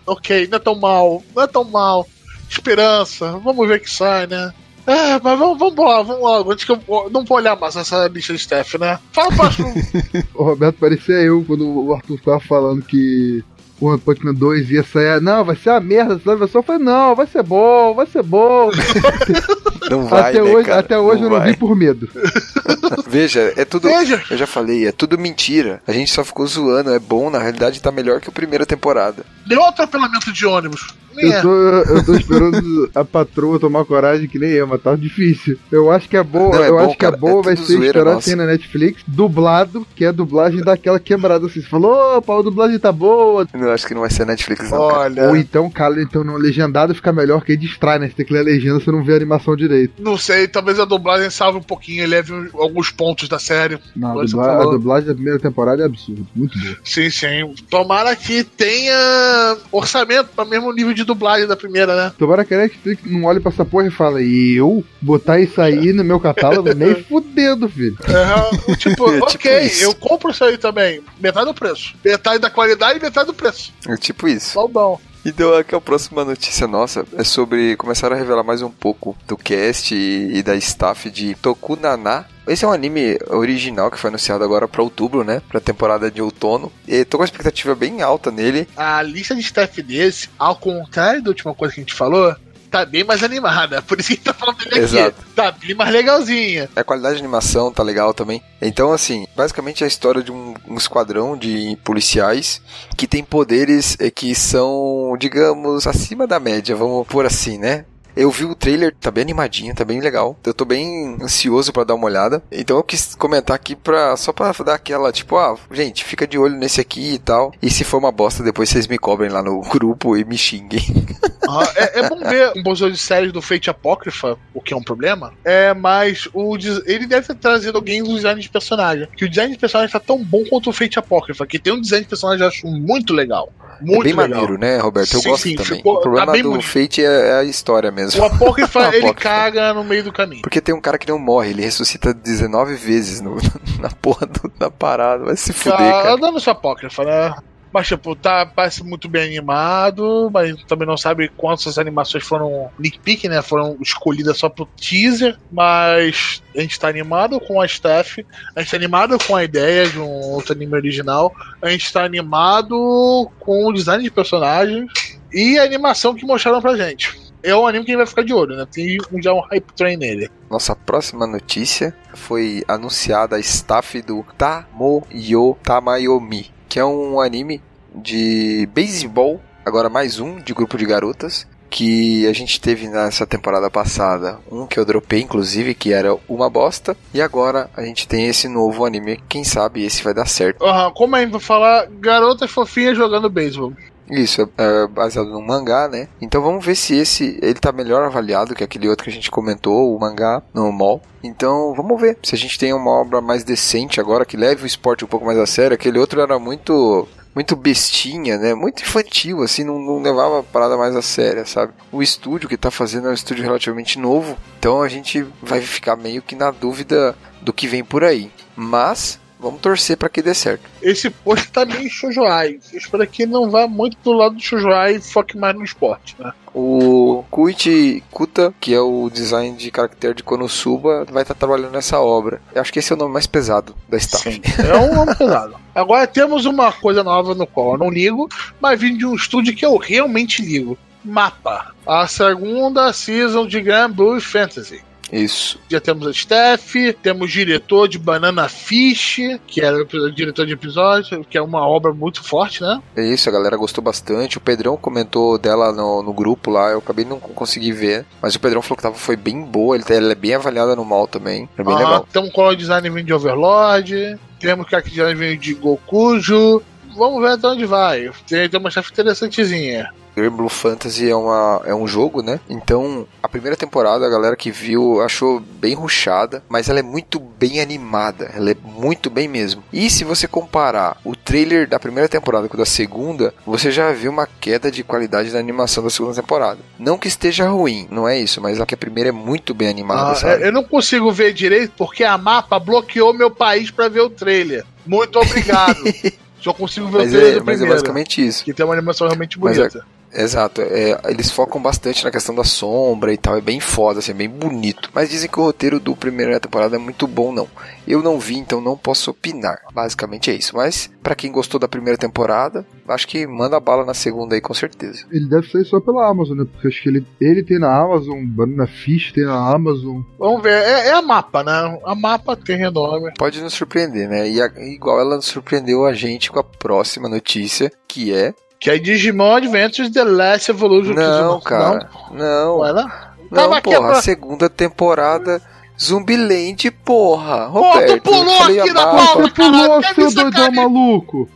ok, não é tão mal, não é tão mal. Esperança, vamos ver o que sai, né? É, mas vamos, vamos lá, vamos lá. Antes que eu não vou olhar mais essa lista de Steph, né? Fala o próximo. O Roberto parecia eu quando o Arthur tava falando que o One Punch Man 2 ia sair. Não, vai ser a merda essa versão. Eu falei, não, vai ser bom, vai ser bom. Não vai, até né, hoje, cara? até hoje eu não vai. vi por medo. Veja, é tudo. Veja. Eu já falei, é tudo mentira. A gente só ficou zoando. É bom, na realidade tá melhor que a primeira temporada. Deu atropelamento de ônibus. Eu É. tô, eu tô esperando a patroa tomar coragem que nem eu, mas tá difícil. Eu acho que a boa, Não, é eu bom, acho que a cara, boa é vai ser zoeira esperar nossa. assim na Netflix, dublado, que é a dublagem daquela quebrada assim. Você falou, opa, a dublagem tá boa. Eu acho que não vai ser Netflix, não. cara. Olha, Ou então, cara, então no legendado fica melhor que aí distrai, né? Você tem que ler a legenda, você não vê a animação direito. não sei, talvez a dublagem salve um pouquinho e leve um- alguns pontos pontos da série. Não, a, dubla- a dublagem da primeira temporada é absurda. Muito boa. Sim, sim. Tomara que tenha orçamento para o mesmo nível de dublagem da primeira, né? Tomara que a Netflix não olhe pra essa porra e fala, e eu botar isso aí no meu catálogo nem fudendo, filho. É, tipo, É tipo ok, isso. eu compro isso aí também. Metade do preço. Metade da qualidade e metade do preço. É tipo isso. Só o bom. Então aqui a próxima notícia nossa é sobre começaram a revelar mais um pouco do cast e, e da staff de Tokunana. Esse é um anime original que foi anunciado agora pra outubro, né? Pra temporada de outono. E tô com uma expectativa bem alta nele. A lista de staff desse, ao contrário da última coisa que a gente falou, tá bem mais animada. Por isso que a gente tá falando dele aqui. Exato. Tá bem mais legalzinha. A qualidade de animação tá legal também. Então, assim, basicamente é a história de um, um esquadrão de policiais que tem poderes eh, que são, digamos, acima da média, vamos por assim, né? Eu vi o trailer, tá bem animadinho, tá bem legal. Eu tô bem ansioso pra dar uma olhada. Então eu quis comentar aqui pra, só pra dar aquela, tipo, ah, gente, fica de olho nesse aqui e tal. E se for uma bosta, depois vocês me cobrem lá no grupo e me xinguem. Ah, é, é bom ver um compositor de séries do Fate Apócrifa, o que é um problema. É, mas o, ele deve ter trazido alguém do design de personagem. Que o design de personagem tá tão bom quanto o Fate Apócrifa, que tem um design de personagem que eu acho muito legal. Muito é bem legal. maneiro, né, Roberto? Eu Sim, gosto sim, também. ficou- o problema tá do bonito. Fate é, é a história mesmo. O Apócrifa, ele Apócrifa. caga no meio do caminho. Porque tem um cara que não morre, ele ressuscita 19 vezes no, na porra do- da parada. Vai se fuder, Tá cara. dando sua apócrifa, né? Mas, tipo, tá, parece muito bem animado, mas também não sabe quantas animações foram Nick Peek, né? Foram escolhidas só pro teaser, mas a gente tá animado com a staff, a gente tá animado com a ideia de um outro anime original, a gente tá animado com o design de personagens e a animação que mostraram pra gente. É um anime que vai ficar de olho, né? Tem já um hype train nele. Nossa próxima notícia foi anunciada a staff do Tamoyo Tamayomi, que é um anime de beisebol, agora mais um de grupo de garotas. Que a gente teve nessa temporada passada, um que eu dropei, inclusive, que era uma bosta. E agora a gente tem esse novo anime. Quem sabe esse vai dar certo. Aham, como a gente vai falar, garotas fofinhas jogando beisebol. Isso, é, é baseado num mangá, né? Então vamos ver se esse ele tá melhor avaliado que aquele outro que a gente comentou, o mangá no mall. Então vamos ver se a gente tem uma obra mais decente agora que leve o esporte um pouco mais a sério. Aquele outro era muito muito bestinha, né? Muito infantil, assim, não, não levava a parada mais a séria, sabe? O estúdio que tá fazendo é um estúdio relativamente novo, então a gente vai ficar meio que na dúvida do que vem por aí. Mas vamos torcer para que dê certo. esse post tá meio shoujoai. Eu espero que não vá muito do lado do shoujoai e foque mais no esporte, né? O Kuichi Kuta, que é o design de caractere de Konosuba, vai estar trabalhando nessa obra. Eu acho que esse é o nome mais pesado da staff. É um nome pesado. Agora temos uma coisa nova no qual eu não ligo, mas vindo de um estúdio que eu realmente ligo. Mapa. A segunda season de Grand Blue Fantasy. Isso. Já temos a Steph, temos diretor de Banana Fish, que era o diretor de episódio, que é uma obra muito forte, né? É isso, a galera gostou bastante. O Pedrão comentou dela no, no grupo lá, eu acabei não consegui ver. Mas o Pedrão falou que tava, foi bem boa, ele, tá- ela é bem avaliada no mal também. É bem Ah, legal. Temos com o design vindo de Overlord, temos que design vindo de Gokujo. Vamos ver até onde vai. Tem, tem uma chefe interessantezinha. Blue Fantasy é, uma, é um jogo, né? Então, a primeira temporada, a galera que viu achou bem ruchada, mas ela é muito bem animada. Ela é muito bem mesmo. E se você comparar o trailer da primeira temporada com o da segunda, você já viu uma queda de qualidade da animação da segunda temporada. Não que esteja ruim, não é isso, mas a que a primeira é muito bem animada, Ah, sabe? eu não consigo ver direito porque a mapa bloqueou meu país pra ver o trailer. Muito obrigado. Só consigo ver o Mas trailer é, mas é primeiro. basicamente isso. Que tem uma animação realmente Mas bonita. Exato, é, eles focam bastante na questão da sombra e tal, é bem foda, assim, é bem bonito. Mas dizem que o roteiro do primeira temporada é muito bom, não. Eu não vi, então não posso opinar. Basicamente é isso. Mas, pra quem gostou da primeira temporada, acho que manda bala na segunda aí, com certeza. Ele deve sair só pela Amazon, né? Porque acho que ele, ele tem na Amazon, Banana Fish tem na Amazon. Vamos ver. É, é a mapa, né? A mapa tem renome. Pode nos surpreender, né? E a- igual ela surpreendeu a gente com a próxima notícia, que é. Que é Digimon Adventures The Last Evolution. Não, cara. Não. Não, não? Não, Tava porra, quebra- a segunda temporada Zumbiland, porra. Pô, Roberto, tu pulou aqui a na pauta, Você pulou, caralho, quer seu doidão maluco!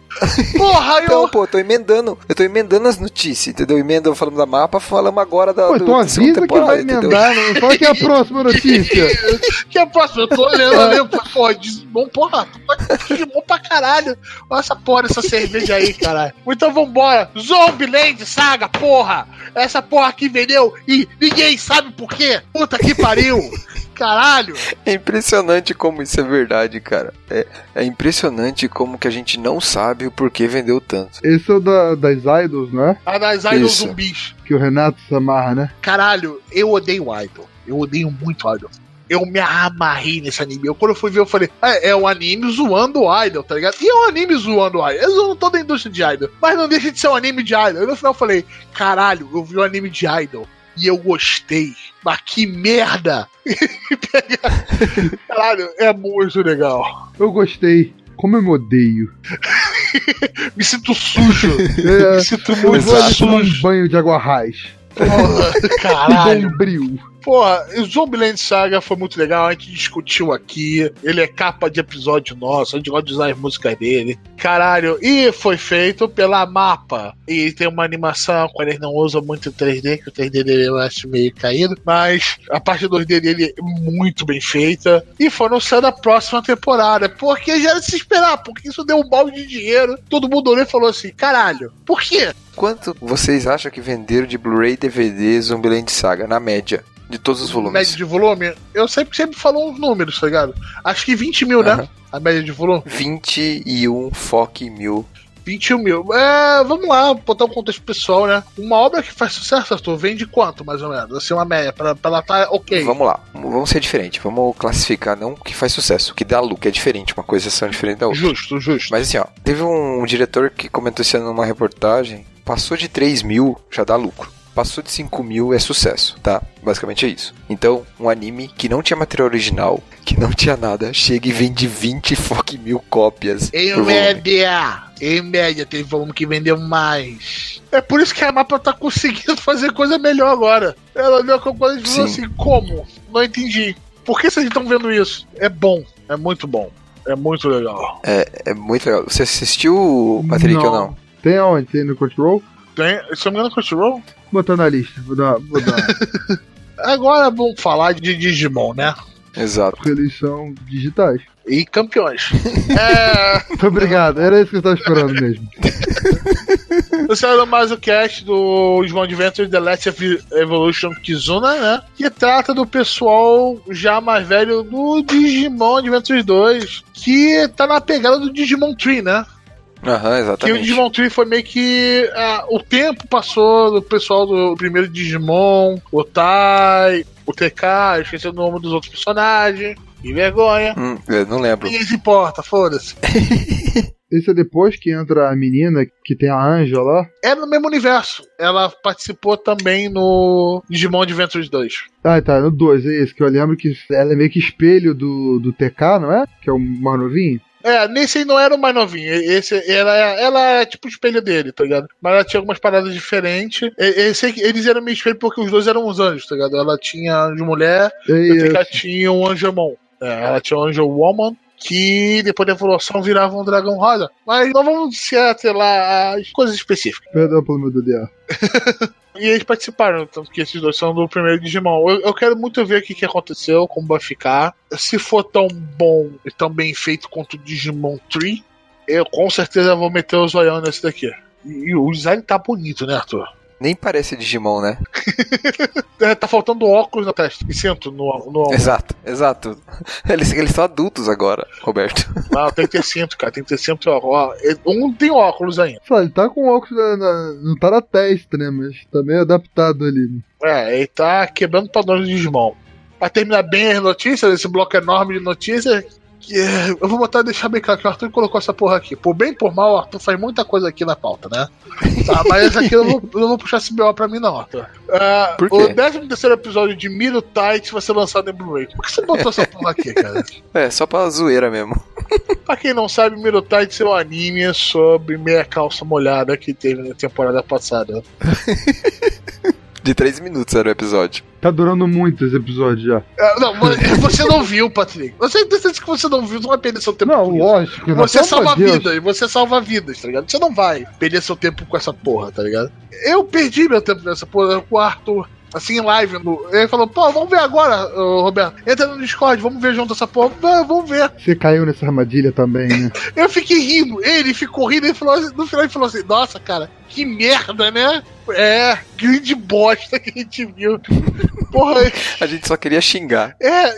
Porra, Então, eu. pô, eu tô emendando, eu tô emendando as notícias, entendeu? Emendando falando da mapa, falamos agora da Pô, do- então avisa que vai entendeu? emendar, não fala que é a próxima notícia. Que é próximo? Eu tô olhando ali, porra, porra, tu tá Digimon pra caralho. Olha essa porra dessa cerveja aí, caralho. Então vambora. Zombieland Saga, porra. Essa porra aqui vendeu e ninguém sabe por quê. Puta que pariu. Caralho. É impressionante como isso é verdade, cara. É, é impressionante como que a gente não sabe o porquê vendeu tanto. Esse é o da, das idols, não é? A das Idol Isso. zumbis. Que o Renato se amarra, né? Caralho, eu odeio Idol. Eu odeio muito Idol. Eu me amarrei nesse anime. Eu, quando eu fui ver, eu falei, é, é um anime zoando o Idol, tá ligado? E é um anime zoando o Idol. Eles zoam toda a indústria de Idol. Mas não deixa de ser um anime de Idol. E no final eu falei, caralho, eu vi um anime de Idol. E eu gostei. Mas que merda! Caralho, é muito legal. Eu gostei. Como eu me odeio. Me sinto sujo. É, Me sinto eu muito vou ali tomar um sujo. banho de água raiz. Porra, caralho. bombril. Porra, Zombieland Saga foi muito legal, a gente discutiu aqui. Ele é capa de episódio nosso, a gente gosta de usar as músicas dele. Caralho, e foi feito pela Mapa. E tem uma animação, quando eles não usam muito 3D, que o 3D dele eu acho meio caído. Mas a parte 2D dele é muito bem feita. E foi anunciada a próxima temporada. Porque já era de se esperar, porque isso deu um balde de dinheiro. Todo mundo olhou e falou assim: caralho, por quê? Quanto vocês acham que venderam de Blu-ray DVD Zumbiland Saga, na média? De todos os volumes? Média de volume, eu sempre, sempre falo uns números, tá ligado? Acho que 20 mil, né? A média de volume. 21 FOC mil. 21 mil. É, vamos lá, botar um contexto pessoal, né? Uma obra que faz sucesso, Arthur, vende quanto, mais ou menos? Assim, uma média, pra, pra ela tá ok. Vamos lá, vamos ser diferente. Vamos classificar não o que faz sucesso, o que dá lucro. É diferente, uma coisa são diferente da outra. Justo, justo. Mas assim, ó, teve um diretor que comentou isso numa reportagem. Passou de 3 mil, já dá lucro. Passou de 5 mil é sucesso, tá? Basicamente é isso. Então, um anime que não tinha material original, que não tinha nada, chega e vende 20 fucking mil cópias. Em média, em média, teve volume que vendeu mais. É por isso que a mapa tá conseguindo fazer coisa melhor agora. Ela olhou com coisa e falou Sim. assim: como? Não entendi. Por que vocês estão vendo isso? É bom, é muito bom. É muito legal. É muito legal. Você assistiu, Patrick, ou não? Tem aonde? Tem no Crunchyroll? Tem, se eu não me engano, Crunchyroll? Vou botar na lista. Vou dar, vou dar. Agora vamos falar de Digimon, né? Exato. porque eles são digitais. E campeões. é. Muito obrigado. Era isso que eu tava esperando mesmo. Você era mais o cast do Digimon Adventure The Last of Evolution Kizuna, né? Que trata do pessoal já mais velho do Digimon Adventure 2, que tá na pegada do Digimon Tree, né? Aham, Que o exatamente. Digimon Tree foi meio que. ah, o tempo passou do pessoal do primeiro Digimon, o Tai, o TK, eu esqueci o nome dos outros personagens. Que vergonha. Hum, eu não lembro. Ninguém se importa, foda-se. Esse é depois que entra a menina que tem a Anja lá. É no mesmo universo. Ela participou também no Digimon Adventures 2. Ah, tá, no 2, é esse que eu lembro que ela é meio que espelho do, do TK, não é? Que é o mais novinho. É, nesse aí não era o mais novinho. Esse, ela, é- ela é tipo o espelho dele, tá ligado? Mas ela tinha algumas paradas diferentes. Esse, eles eram meio espelho porque os dois eram uns anjos, tá ligado? Ela tinha anjo mulher e. TK tinha um anjamon. É, ela tinha um anjo woman. Que depois da evolução virava um dragão rosa. Mas não vamos se atrelar às coisas específicas. Perdão pelo meu DDA. E eles participaram, tanto que esses dois são do primeiro Digimon. Eu, eu quero muito ver o que, que aconteceu, como vai ficar. Se for tão bom e tão bem feito quanto o Digimon Tree, eu com certeza vou meter o zoião nesse daqui. E, e o design tá bonito, né, Arthur? Nem parece Digimon, né? É, tá faltando óculos na testa e cinto no, no ombro. Exato, exato. Eles, eles são adultos agora, Roberto. Não, tem que ter cinto, cara. Tem que ter cinto. Ó, ó, um tem óculos ainda. Só, ele tá com óculos na, na- não tá na testa, né? Mas tá meio adaptado ali. Né? É, ele tá quebrando padrões de Digimon. Pra terminar bem as notícias, esse bloco enorme de notícias, é- eu vou botar deixar bem claro que o Arthur colocou essa porra aqui. Por bem e por mal, o Arthur faz muita coisa aqui na pauta, né? Tá, mas aqui eu não, vou- eu não vou puxar esse BO pra mim, não, Arthur. Quê? o 13 terceiro episódio de Miro Tight vai ser lançado em Blu-ray. Por que você botou essa porra aqui, cara? É, só pra zoeira mesmo. Pra quem não sabe, Miro Tight é um anime sobre meia calça molhada que teve na temporada passada. De 3 minutos era o episódio. Tá durando muito esse episódio já. É, Não, mas você não viu, Patrick. Você tem certeza que você não viu, você não vai perder seu tempo Não, com isso. lógico. não. Você salva Deus. vidas, você salva vidas, tá ligado? Você não vai perder seu tempo com essa porra, tá ligado? Eu perdi meu tempo nessa porra com o Arthur. Assim, em live. No... Ele falou, pô, vamos ver agora, Roberto. Entra no Discord, vamos ver junto essa porra. Vamos ver. Você caiu nessa armadilha também, né? Eu fiquei rindo. Ele ficou rindo e falou, assim- no final ele falou assim, nossa, cara, que merda, né? É, grande bosta que a gente viu. Porra, A gente só queria xingar. é,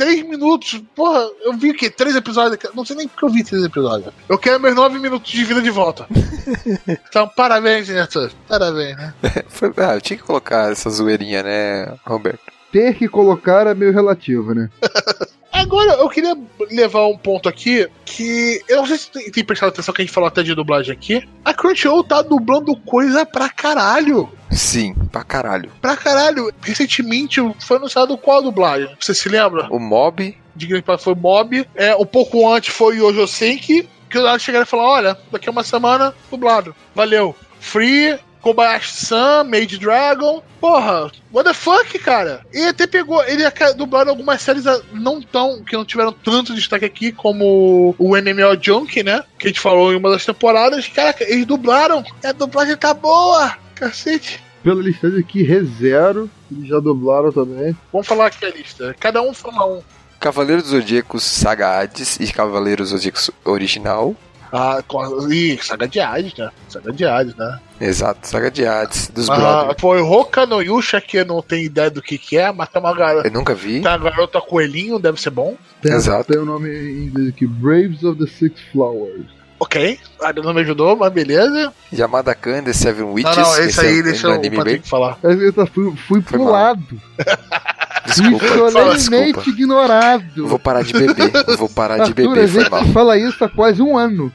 três minutos. Porra, eu vi o quê? Três episódios? Não sei nem porque eu vi três episódios. Eu quero meus nove minutos de vida de volta. então, parabéns, Neto. Parabéns, né? Foi- ah, eu tinha que colocar essa zoeirinha, né, Roberto? Ter que colocar é meio relativo, né? Agora, eu queria levar um ponto aqui que eu não sei se tem, tem prestado atenção que a gente falou até de dublagem aqui. A Crunchyroll tá dublando coisa pra caralho. Sim, pra caralho. Pra caralho. Recentemente foi anunciado qual dublagem? Você se lembra? O Mob, de grande parte foi Mob. É, um pouco antes foi Yojo Senki, que lá chegaram e falaram: olha, daqui a uma semana, dublado. Valeu. Free, Kobayashi-san, Made Dragon. Porra, what the fuck, cara? E até pegou, ele dublaram algumas séries ah, não tão, que não tiveram tanto destaque aqui, como o MMO Junk, né? Que a gente falou em uma das temporadas. Caraca, eles dublaram. A dublagem tá boa. Cacete. Pela listagem aqui, ReZero, eles já dublaram também. Vamos falar aqui a lista. Cada um fala um. Cavaleiro dos Zodíacos Saga Hades e Cavaleiro dos Zodíacos Original. Ah, ih, Saga de Hades, né? Saga de Hades, né? Exato, Saga de Hades, dos Ah, Brothers. foi Roka no Yusha, que eu não tenho ideia do que que é, mas tem uma garota, Eu nunca vi. tem uma garota coelhinho, deve ser bom. Tem, Exato. tem o nome em inglês aqui, Braves of the Six Flowers. Ok, a não me ajudou, mas beleza. Yamada Kan, The Seven Witches. não, não, que esse aí é um deixa o anime bem... Falar. Aí Eu fui, fui pro lado. Desculpa, fui fala, solenemente desculpa. ignorado. Eu Vou parar de beber. Eu Vou parar de Arthur, a beber, foi mal. gente fala isso há quase um ano.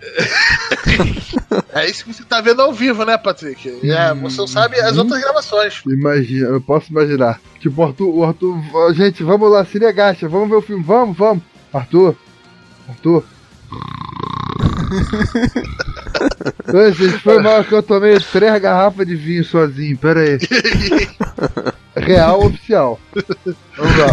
É isso que você tá vendo ao vivo, né, Patrick? É, você não sabe as outras gravações. Imagina, eu posso imaginar. Tipo, o Arthur, o Arthur, gente, vamos lá, se negacha, vamos ver o filme, vamos, vamos. Arthur, Arthur. Oi, gente, foi mal que eu tomei três garrafas de vinho sozinho, pera aí. Real oficial. Vamos lá.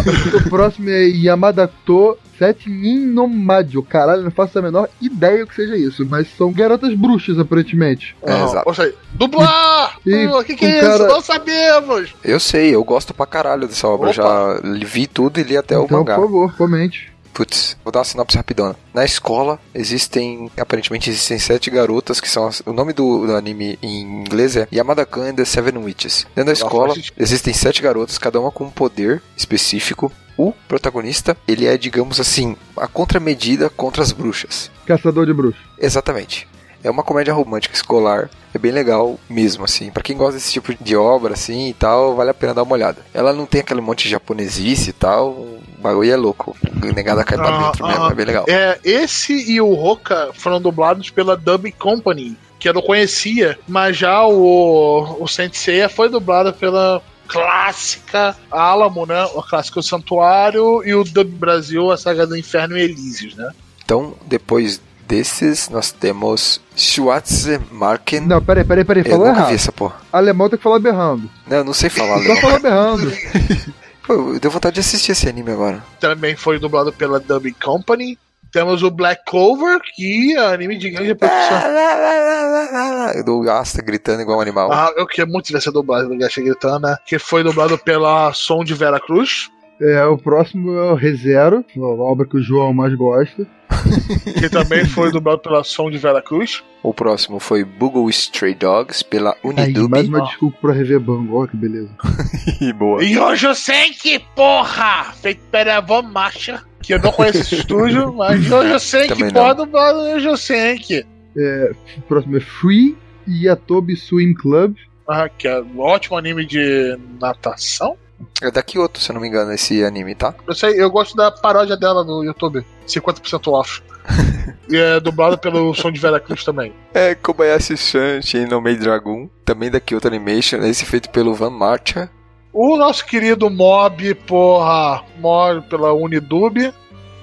O próximo é Yamadato Setnin no Madio. Caralho, não faço a menor ideia o que seja isso, mas são garotas bruxas, aparentemente. É, Ah, exato. Ou seja, dublar! E O que, que com é isso? cara- Não sabemos! Eu sei, eu gosto pra caralho dessa obra. Eu já li- vi tudo e li até o então, mangá. por favor, comente. Putz, vou dar uma sinopse rapidona. Na escola existem, aparentemente existem sete garotas que são as- o nome do, do anime em inglês é Yamada Kan and the Seven Witches. Dentro da escola existem sete garotas, cada uma com um poder específico. O protagonista, ele é, digamos assim, a contramedida contra as bruxas. Caçador de bruxas. Exatamente. É uma comédia romântica escolar. É bem legal mesmo, assim. Pra quem gosta desse tipo de obra, assim e tal, vale a pena dar uma olhada. Ela não tem aquele monte de japonesice e tal. O bagulho é louco. O negada cai pra Ah, dentro mesmo. ah, É bem legal. É, esse e o Roka foram dublados pela Dub Company, que eu não conhecia, mas já o, o Sensei foi dublado pela clássica Alamo, né? O clássico Santuário e o Dub Brasil, a saga do Inferno e Elísios, né? Então, depois desses, nós temos Schwarze Marken. Não, peraí, peraí, peraí, eu falou nunca vi errado. essa porra. Alemão tem que falar berrando. Não, eu não sei falar Só alemão. falou berrando. Pô, eu deu vontade de assistir esse anime agora. Também foi dublado pela Dub Company. Temos o Black Clover, que é um anime de grande produção. Eu dou gasta gritando igual um animal. Ah, eu queria muito ver essa dublagem do Gacha Gritana, né? que foi dublado pela Som de Vera Cruz, É, o próximo é o ReZero, a obra que o João mais gosta. que também foi dublado pela Som de Vera Cruz. O próximo foi Bugle Stray Dogs pela Aí, Unidub. mais uma desculpa pra rever Bango, ó, que beleza. boa. E hoje eu sei que porra! Feito pela Van Marcha, que eu não conheço esse estúdio, mas hoje eu sei que pode dublar hoje eu sei que. O próximo é Free Yatobi Swim Club. Ah, que é um ótimo anime de natação. É daqui outro, se eu não me engano, esse anime, tá? Eu sei, eu gosto da paródia dela no YouTube. 50% off. e é dublado pelo Som de Vera Cruz também. É Kobayashi Shan no Mei Dragon, também daqui outro animation, esse feito pelo Van Marcha. O nosso querido Mob, porra, Mob pela Unidub.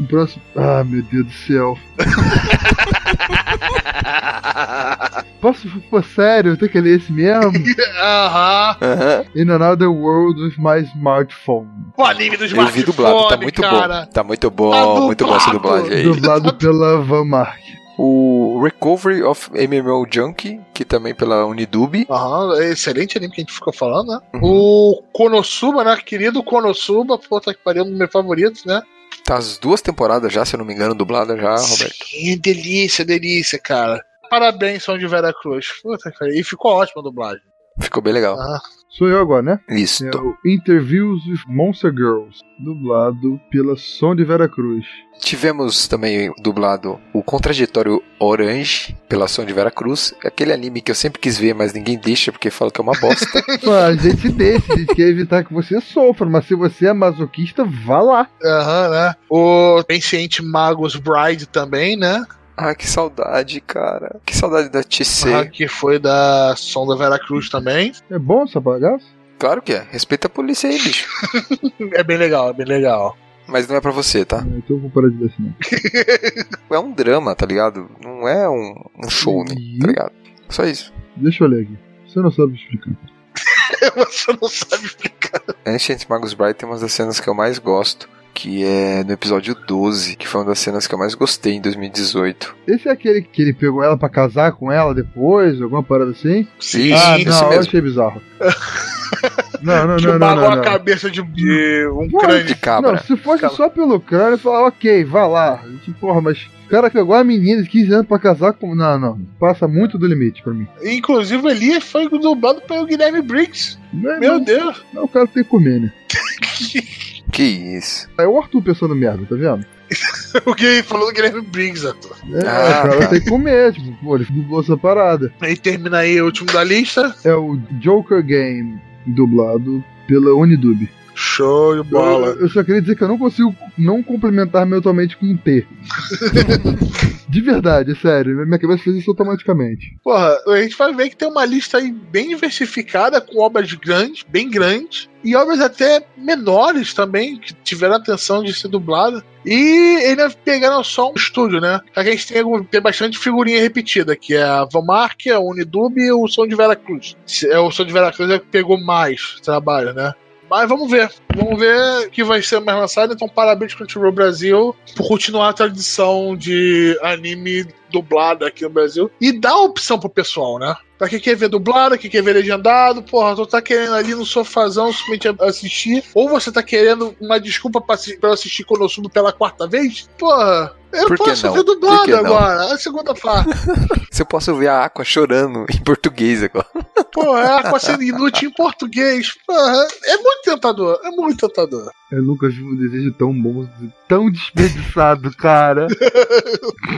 O próximo. Ah, meu Deus do céu. Posso for sério? Tem que ler esse mesmo? Aham. Aham. In another world with my smartphone. O anime do Eu smartphone, vi dublado, tá muito cara. bom. Tá muito bom, Tá muito bom essa dublagem aí. Dublado pela Van Mark. O Recovery of MMO Junkie, que também pela Unidub. Aham, é excelente anime que a gente ficou falando, né? Uhum. O Konosuba, né? Querido Konosuba, puta que pariu, um dos meus favoritos, né? Tá as duas temporadas já, se eu não me engano, dublada já, Roberto. Sim, delícia, delícia, cara. Parabéns, São de Vera Cruz. Puta que pariu. E ficou ótima a dublagem. Ficou bem legal. Ah, Sou eu agora, né? Isso. É o Interviews with Monster Girls. Dublado pela Som de Vera Cruz. Tivemos também dublado o Contraditório Orange, pela ação de Vera Cruz. Aquele anime que eu sempre quis ver, mas ninguém deixa porque fala que é uma bosta. A gente deixa, a gente quer evitar que você sofra, mas se você é masoquista, vá lá. Aham, né? O Ancient Magus Bride também, né? Ah, que saudade, cara. Que saudade da TC. Ah, que foi da Som da Vera Cruz também. É bom essa bagaça? Claro que é. Respeita a polícia aí, bicho. É bem legal, é bem legal. Mas não é pra você, tá? Ah, Então eu vou parar de ver assim, não. É um drama, tá ligado? Não é um, um show, né? Uhum. Tá ligado? Só isso. Deixa eu ler aqui. Você não sabe explicar. Você não sabe explicar. Ancient Magus Bright tem uma das cenas que eu mais gosto, que é no episódio 12, que foi uma das cenas que eu mais gostei em 2018. Esse é aquele que ele pegou ela pra casar com ela depois, alguma parada assim? Sim, ah, esse não, eu mesmo. achei bizarro. não, não, que não, não, não, a cabeça de, de um Pô, crânio. De cabra. Não, se fosse Cabra. só pelo crânio, eu falava, ok, vá lá. Tipo, Porra, mas o cara pegou a menina de 15 anos pra casar com. Não, não. Passa muito do limite pra mim. Inclusive, Elias foi dublado pelo Guilherme Briggs. Não, Meu não, Deus. não, o cara tem que comer, né? Que isso. É o Arthur pensando merda, tá vendo? O que falou do Guilherme Briggs, ator. É, Ah, o cara tá. tem que comer, tipo, pô, ele dublou essa parada. E termina aí o último da lista. É o Joker Game, dublado pela Unidub. Show de bola. Eu, eu só queria dizer que eu não consigo não complementar mentalmente com um T. De verdade, é sério. Minha cabeça fez isso automaticamente. Porra, a gente vai ver que tem uma lista aí bem diversificada, com obras grandes, bem grandes, e obras até menores também, que tiveram atenção de ser dublada. E ainda pegaram só um estúdio, né? A gente tem, tem bastante figurinha repetida, que é a Vomark, a Unidub e o Som de Vera Cruz. É o Som de Vera Cruz é que pegou mais trabalho, né? Mas vamos ver. Vamos ver que vai ser mais lançado. Então, parabéns Crunchyroll Brasil por continuar a tradição de anime dublado aqui no Brasil. E dá opção pro pessoal, né? Pra quem quer ver dublado, quem quer ver legendado, porra, tu tá querendo ali no sofazão simplesmente assistir, ou você tá querendo uma desculpa pra, assi- pra assistir Konosuba pela quarta vez, porra, eu Por posso não? ver dublado agora, a segunda parte. Se eu posso ver a Aqua chorando em português agora. Porra, é Aqua sendo inútil em português. Porra, é muito tentador, é muito tentador. Eu nunca vi um desejo tão bom, tão desperdiçado, cara.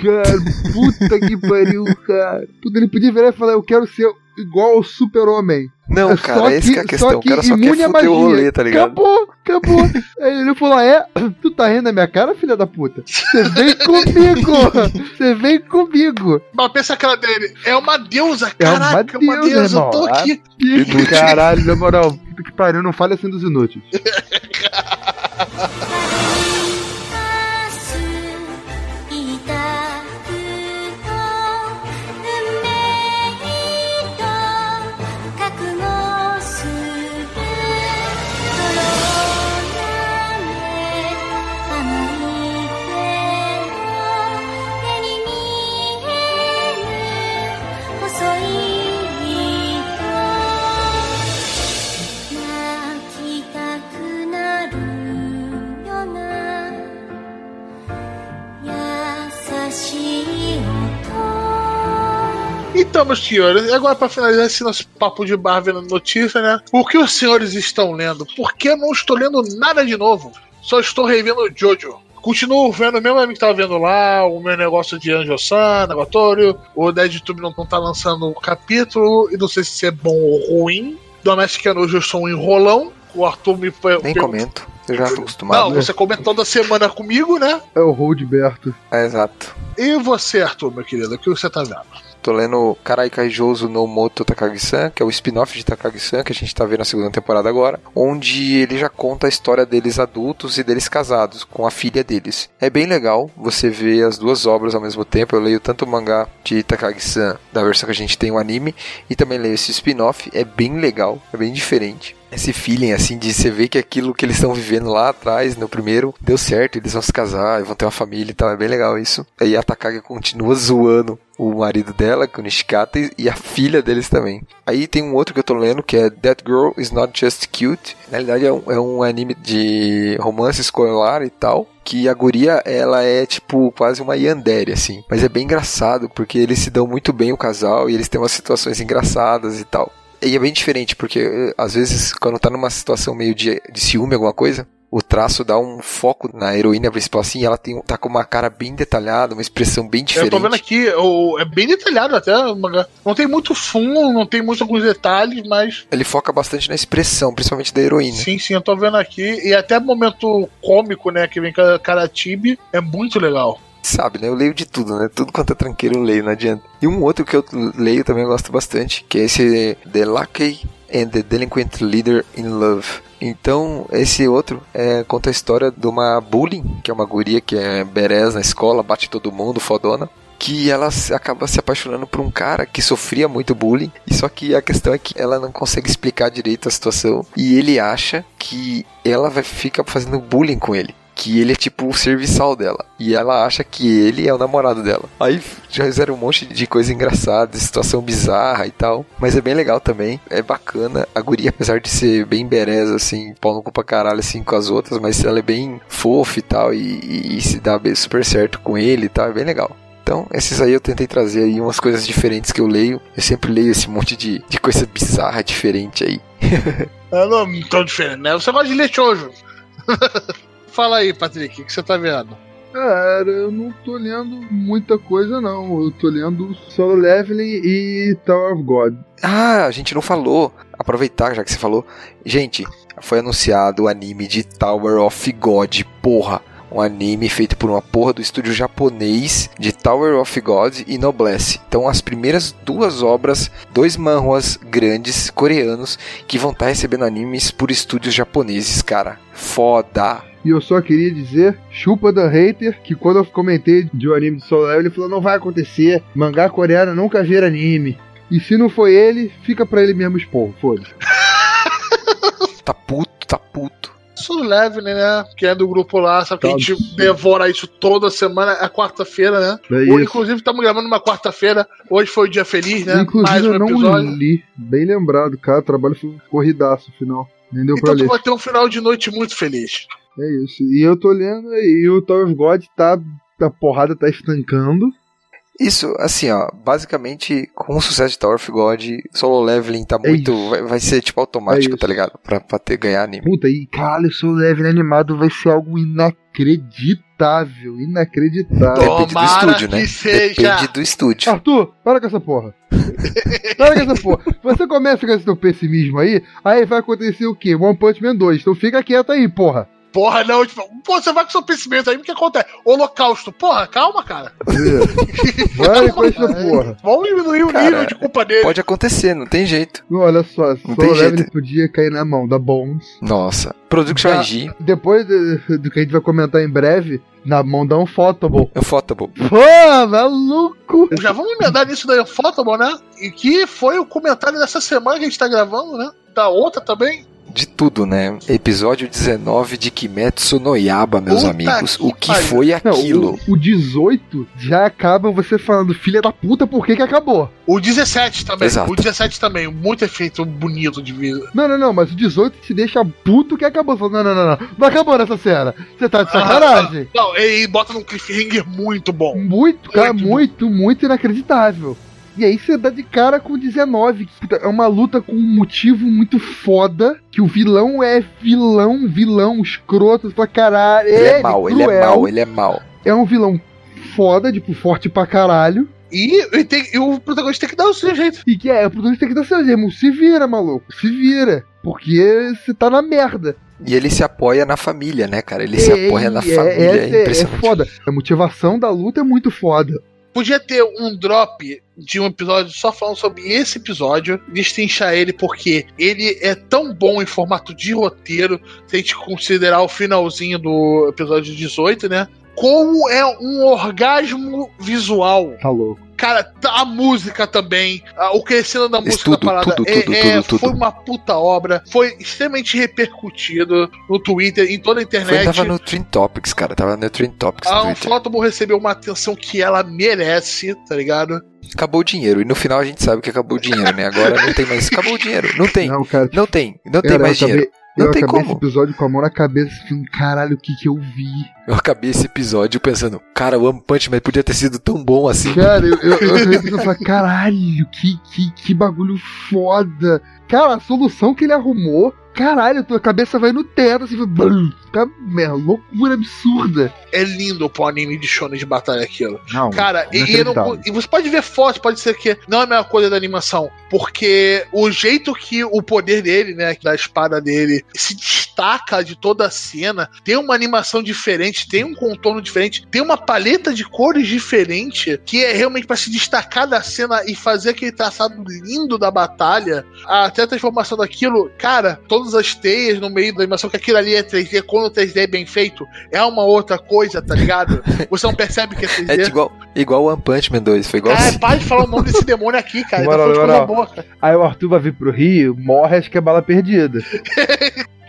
cara, puta que pariu, cara. Puta, ele podia virar e falar, eu quero ser igual ao super-homem. Não, É cara, só essa que é a só questão. O cara só quer fuder o magia. rolê, tá ligado? Acabou, acabou. Aí ele falou: É, tu tá rindo da minha cara, filha da puta? Você vem comigo! Você vem comigo! Mas pensa aquela dele, é uma deusa, É uma caraca, uma deusa, deusa, eu irmão. tô aqui. Caralho, na moral, que pariu, não fale assim dos inúteis. Então, meus senhores, e agora pra finalizar esse nosso papo de bar vendo notícia, né? O que os senhores estão lendo? Porque eu não estou lendo nada de novo. Só estou revendo Jojo. Continuo vendo o mesmo anime que tava vendo lá, o meu negócio de Anjo-san, Negatório, o DeadTube não, não tá lançando o capítulo, e não sei se é bom ou ruim. Domestic Anojo eu sou um enrolão, o Arthur me foi. Nem comento. Eu já tô acostumado. Não, você comenta toda semana comigo, né? É o Roldberto. É, exato. E você, Arthur, meu querido, o que você tá vendo? Tô lendo Karai Kaijouzu no Moto Takagi-san, que é o spin-off de Takagi-san, que a gente tá vendo na segunda temporada agora, onde ele já conta a história deles adultos e deles casados, com a filha deles. É bem legal você ver as duas obras ao mesmo tempo. Eu leio tanto o mangá de Takagi-san, da versão que a gente tem o anime, e também leio esse spin-off. É bem legal, é bem diferente esse feeling assim de você ver que aquilo que eles estão vivendo lá atrás no primeiro deu certo, eles vão se casar, vão ter uma família e tal, é bem legal isso. Aí a Takagi continua zoando o marido dela, com o Nishikata, e- e a filha deles também. Aí tem um outro que eu tô lendo que é That Girl Is Not Just Cute. Na realidade é um, é um anime de romance escolar e tal. Que a guria, ela é tipo quase uma yandere, assim. Mas é bem engraçado, porque eles se dão muito bem o casal e eles têm umas situações engraçadas e tal. E é bem diferente, porque eh, às vezes, quando tá numa situação meio de, de ciúme, alguma coisa, o traço dá um foco na heroína principal, assim, ela tem, tá com uma cara bem detalhada, uma expressão bem Eu diferente. tô vendo aqui, o- é bem detalhado até. Não tem muito fundo, não tem muitos alguns detalhes, mas Ele foca bastante na expressão, principalmente da heroína. sim, sim, eu tô vendo aqui. E até momento cômico, né, que vem com a Karatibe, é muito legal. Sabe, né? Eu leio de tudo, né? Tudo quanto é tranqueiro eu leio, não adianta. E um outro que eu leio também eu gosto bastante, que é esse The Lucky and the Delinquent Leader in Love. Então, esse outro é, conta a história de uma bullying, que é uma guria que é berés na escola, bate todo mundo, fodona. Que ela acaba se apaixonando por um cara que sofria muito bullying. E só que a questão é que ela não consegue explicar direito a situação. E ele acha que ela vai ficar fazendo bullying com ele que ele é tipo o serviçal dela. E ela acha que ele é o namorado dela. Aí já fizeram um monte de coisa engraçada, situação bizarra e tal. Mas é bem legal também. É bacana. A guria, apesar de ser bem bereza, assim, pau no cu pra caralho, assim, com as outras, mas ela é bem fofa e tal. E, e- e se dá super certo com ele e tal. É bem legal. Então, esses aí eu tentei trazer aí umas coisas diferentes que eu leio. Eu sempre leio esse monte de, de coisa bizarra, diferente aí. É não tão diferente, né? Você gosta de ler shoujo. Fala aí, Patrick, o que você tá vendo? Cara, eu não tô lendo muita coisa, não. Eu tô lendo Solo Leveling e Tower of God. Ah, a gente não falou. Aproveitar já que você falou. Gente, foi anunciado o anime de Tower of God, porra. Um anime feito por uma porra do estúdio japonês de Tower of God e Noblesse. Então, as primeiras duas obras, dois manhwas grandes coreanos que vão estar recebendo animes por estúdios japoneses, cara. Foda. E eu só queria dizer, chupa da hater, que quando eu comentei de um anime de Solo Leveling, ele falou, não vai acontecer, mangá coreano nunca vira anime. E se não foi ele, fica pra ele mesmo expor, foda-se. Tá puto, tá puto. Solo Leve, né? Que é do grupo lá, sabe que a Tá gente absurdo. devora isso toda semana, é quarta-feira, né? É isso. inclusive, estamos gravando uma quarta-feira. Hoje foi o dia feliz, né? Inclusive, Mais um eu não episódio. li. Bem lembrado, cara. O trabalho foi corridaço, final. Nem deu pra Então tu ler. vai ter um final de noite muito feliz. É isso. E eu tô lendo e o Tower of God tá. A porrada tá estancando. Isso, assim, ó, basicamente, com o sucesso de Tower of God, solo leveling tá É muito. vai, vai ser tipo automático, É tá ligado? Pra, pra ter ganhar anime. Puta, e caralho, o Solo Leveling animado vai ser algo inacreditável. Inacreditável. Tom- Depende do Tomara estúdio, né? seja. Depende do estúdio. Arthur, para com essa porra. para com essa porra. Você começa com esse teu pessimismo aí, aí vai acontecer o quê? One Punch Man 2. Então fica quieto aí, porra. Porra, não, tipo, pô, você vai com seu pensamento aí, o que acontece? Holocausto. Porra, calma, cara. Vai com essa porra. Vamos diminuir o Cara, nível de culpa dele. Pode acontecer, não tem jeito. Não, olha só, Não tem jeito. podia cair na mão da Bones. Nossa. Production IG, Depois do, do que a gente vai comentar em breve, na mão da Unfotable. Ufotable. Pô, maluco! Já vamos emendar nisso da Photable, né? E que foi o comentário dessa semana que a gente tá gravando, né? Da outra também. De tudo, né? Episódio 19 de Kimetsu no Yaba, meus Puta amigos. que O que pariu. foi Não, aquilo? o, o 18 já acaba você falando, filha da puta, por que que acabou? O 17 também. Exato. O 17 também. Muito efeito bonito de vida. Não, não, não, mas o 18 te deixa puto que acabou. Não, não, não, não, não acabou nessa cena. Você tá de sacanagem. Não, e bota num cliffhanger muito bom. Muito, cara, Muito. muito, muito inacreditável. E aí você dá de cara com o 19, que puta, é uma luta com um motivo muito foda, que o vilão é vilão, vilão, escroto pra caralho. Ele é é mau, ele é mau, ele é mau. É um vilão foda, tipo, forte pra caralho. E, e tem- e o protagonista tem que dar o seu jeito. E que é, o protagonista tem que dar seu jeito, se vira, maluco, se vira. Porque você tá na merda. E ele se apoia na família, né, cara? Ele se É, apoia na é, família. É, é, é foda. A motivação da luta é muito foda. Podia ter um drop de um episódio só falando sobre esse episódio, destrinchar ele, porque ele é tão bom em formato de roteiro, se a gente considerar o finalzinho do episódio 18, né? Como é um orgasmo visual. Tá louco. Cara, tá- a música também, o crescendo da música tudo, da parada, tudo, é- tudo, é- tudo, tudo. foi uma puta obra, foi extremamente repercutido no Twitter, em toda a Foi, internet. tava no Trend Topics, cara. Tava no Trend Topics A. Unflottable recebeu uma atenção que ela merece, tá ligado? Acabou o dinheiro. E no final a gente sabe que acabou o dinheiro, né? Agora não tem mais. Acabou o dinheiro. Não tem. Não, cara. Não tem. Não tem cara, mais eu acabei, dinheiro. Não eu tem acabei como. esse episódio com a mão na cabeça, falando, caralho, o que que eu vi? Eu acabei esse episódio pensando, cara, o One Punch Man podia ter sido tão bom assim. Cara, eu, eu, eu acabei pensando, falei, caralho, que, que, que bagulho foda. Cara, a solução que ele arrumou, caralho, tua cabeça vai no teto, assim, blum, tá, merda, loucura absurda. É lindo pro anime de shonen de batalha aquilo. Não, Cara, e, e, não- e você pode ver fotos, pode ser que não é a mesma coisa da animação, porque o jeito que o poder dele, né, da espada dele, se destaca de toda a cena, tem uma animação diferente, tem um contorno diferente, tem uma paleta de cores diferente, que é realmente pra se destacar da cena e fazer aquele traçado lindo da batalha, até a transformação daquilo, cara, todas as teias no meio da animação, que aquilo ali é 3D, quando o 3D é bem feito, é uma outra coisa, tá ligado? Você não percebe que é 3D. É igual, igual o One Punch Man 2. Foi igual Cara, assim. para de falar o nome desse demônio aqui, cara. Ele tá Moral, moral. boa, cara. Aí o Arthur vai vir pro Rio, morre, acho que é bala perdida.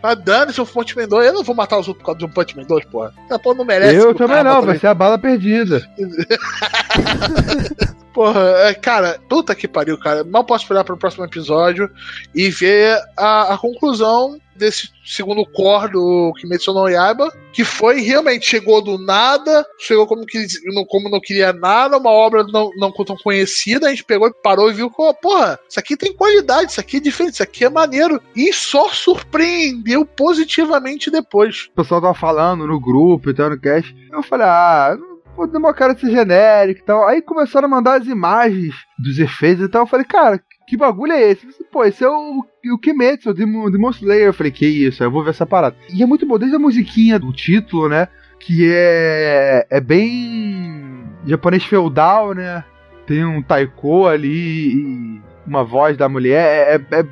Tá dando seu Punch Man 2. Eu não vou matar os outros por causa de um Punch Man 2, porra. Essa porra não merece. eu também não, mas vai ser a bala perdida. Porra, é, cara, puta que pariu, cara. Mal posso esperar pro próximo episódio e ver a, a conclusão desse segundo core do Kimetsu no Yaiba, que foi realmente chegou do nada, chegou como, que, não- como não queria nada, uma obra não, não tão conhecida, a gente pegou e parou e viu que, porra, isso aqui tem qualidade, isso aqui é diferente, isso aqui é maneiro, e só surpreendeu positivamente depois. O pessoal tava falando no grupo e tal, no cast. Eu falei, ah, não vou dar uma cara de ser genérico e tal. Aí começaram a mandar as imagens dos efeitos e tal. Eu falei, cara, que bagulho é esse? Falei, Pô, esse é o, o Kimetsu, o Demon, Demon Slayer. Eu falei, que isso, eu vou ver essa parada. E é muito bom, desde a musiquinha do título, né? Que é, é bem japonês feudal, né? Tem um taiko ali uma voz da mulher. É, é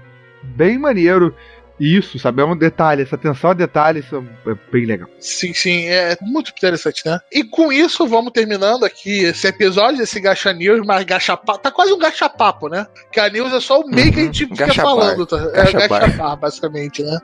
bem maneiro isso, sabe? É um detalhe, essa atenção a detalhes é bem legal. Sim, sim, é muito interessante, né? E com isso, vamos terminando aqui esse episódio, esse Gacha News, mas Gacha Papo. Tá quase um Gacha Papo, né? Que a News é só o meio que a gente Uhum, fica Gacha falando, tá? É Gacha Gacha Bar. Basicamente, né?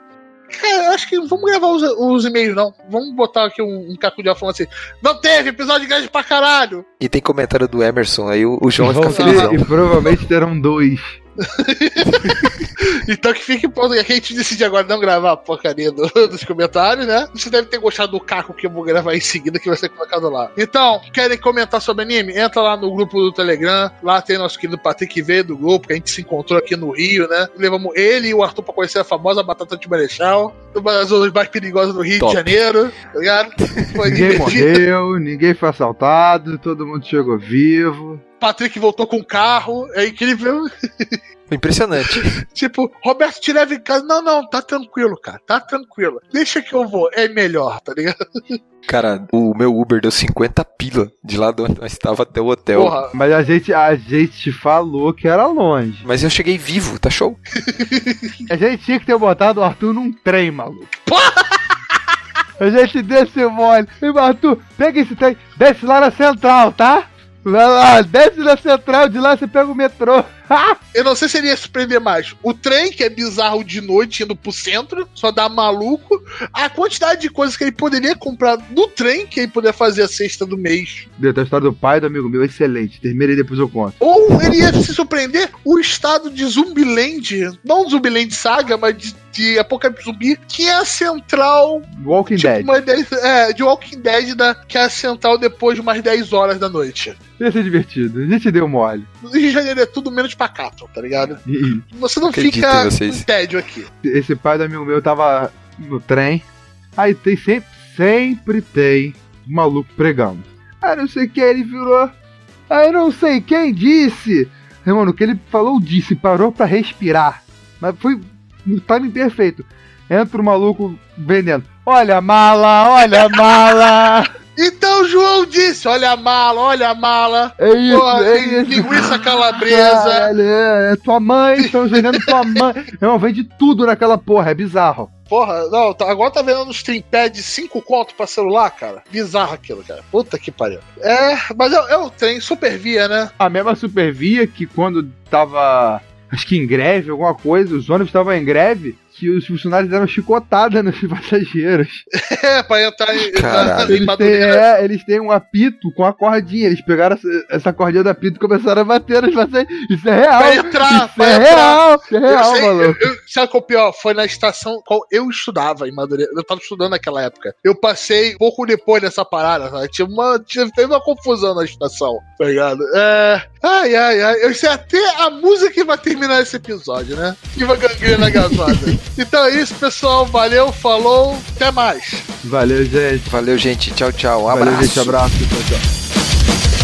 Cara, eu acho que vamos gravar os, os e-mails, não. Vamos botar aqui um, um caco de falando assim. Não teve episódio grande pra caralho! E tem comentário do Emerson, aí o, o João vai Vão ficar ter- felizão. e provavelmente terão dois. Então que fique pronto, que a gente decide agora não gravar a porcaria do- dos comentários, né? Você deve ter gostado do caco que eu vou gravar em seguida, que vai ser colocado lá. Então, querem comentar sobre anime? Entra lá no grupo do Telegram, lá tem nosso querido Patrick veio do grupo, que a gente se encontrou aqui no Rio, né? Levamos ele e o Arthur pra conhecer a famosa batata de Marechal, uma das zonas mais perigosas do Rio Top. de Janeiro, tá ligado? Foi Ninguém morreu, ninguém foi assaltado, todo mundo chegou vivo. Patrick voltou com o carro, é incrível. Impressionante. Tipo, Roberto te leva em casa. Não, não, tá tranquilo, cara, tá tranquilo. Deixa que eu vou, é melhor, tá ligado? Cara, o meu Uber deu 50 pila de lá de onde nós estava até o hotel. Porra, Mas a gente, a gente falou que era longe. Mas eu cheguei vivo, tá show? A gente tinha que ter botado o Arthur num trem, maluco. A gente desceu mole. E o Arthur, pega esse trem, desce lá na central, tá? Vai lá, desce na central, de lá você pega o metrô. eu não sei se ele ia surpreender mais. O trem, que é bizarro de noite, indo pro centro, só dá maluco. A quantidade de coisas que ele poderia comprar no trem, que ele poderia fazer a sexta do mês. Deu a história do pai do amigo meu, excelente. Terminei depois eu conto. Ou ele ia se surpreender o estado de Zumbiland, não Zumbiland Saga, mas de, de Apocalipse Zumbi, que é a central Walking Tipo, Dead. uma 10, é, de Walking Dead, da, que é a central depois de umas 10 horas da noite. Ia ser divertido. A gente deu mole. No Rio de Janeiro é tudo menos pacato, tá ligado? E Você não Acredito fica com tédio aqui. esse pai do amigo meu tava no trem. Aí tem sempre, sempre tem um maluco pregando. Aí não sei quem ele virou. Aí não sei quem disse. Mano, o que ele falou disse, parou pra respirar. Mas foi no timing perfeito. Entra o maluco vendendo. Olha a mala, olha a mala. Então o João disse: olha a mala, olha a mala. É isso, Pô, é tem isso. linguiça calabresa. Caralho, é, é tua mãe, estão vendendo tua mãe. Não, vende tudo naquela porra, é bizarro. Porra, não, tá- agora tá vendo uns Trimpad de 5 conto pra celular, cara. Bizarro aquilo, cara. Puta que pariu. É, mas é, é o trem super via, né? A mesma Supervia que quando tava, acho que em greve, alguma coisa, os ônibus estavam em greve, que os funcionários deram chicotada nos passageiros. É, pra entrar em, Caralho. Eles têm, é, eles têm um apito com a cordinha. Eles pegaram essa, essa cordinha do apito e começaram a bater nos passageiros. Isso é real! Pra entrar, Isso pra é entrar. real! Isso é real, sei, maluco. eu, eu, sabe qual é o pior? Foi na estação qual eu estudava em Madureira. Eu tava estudando naquela época. Eu passei pouco depois dessa parada, sabe? Tinha uma, tinha, teve uma confusão na estação, tá ligado? É. Ai, ai, ai. Eu sei até a música que vai terminar esse episódio, né? Viva gangrena gasada. então é isso, pessoal. Valeu, falou. Até mais. Valeu, gente. Valeu, gente. Tchau, tchau. Um Valeu, abraço. gente. Abraço. Tchau, tchau.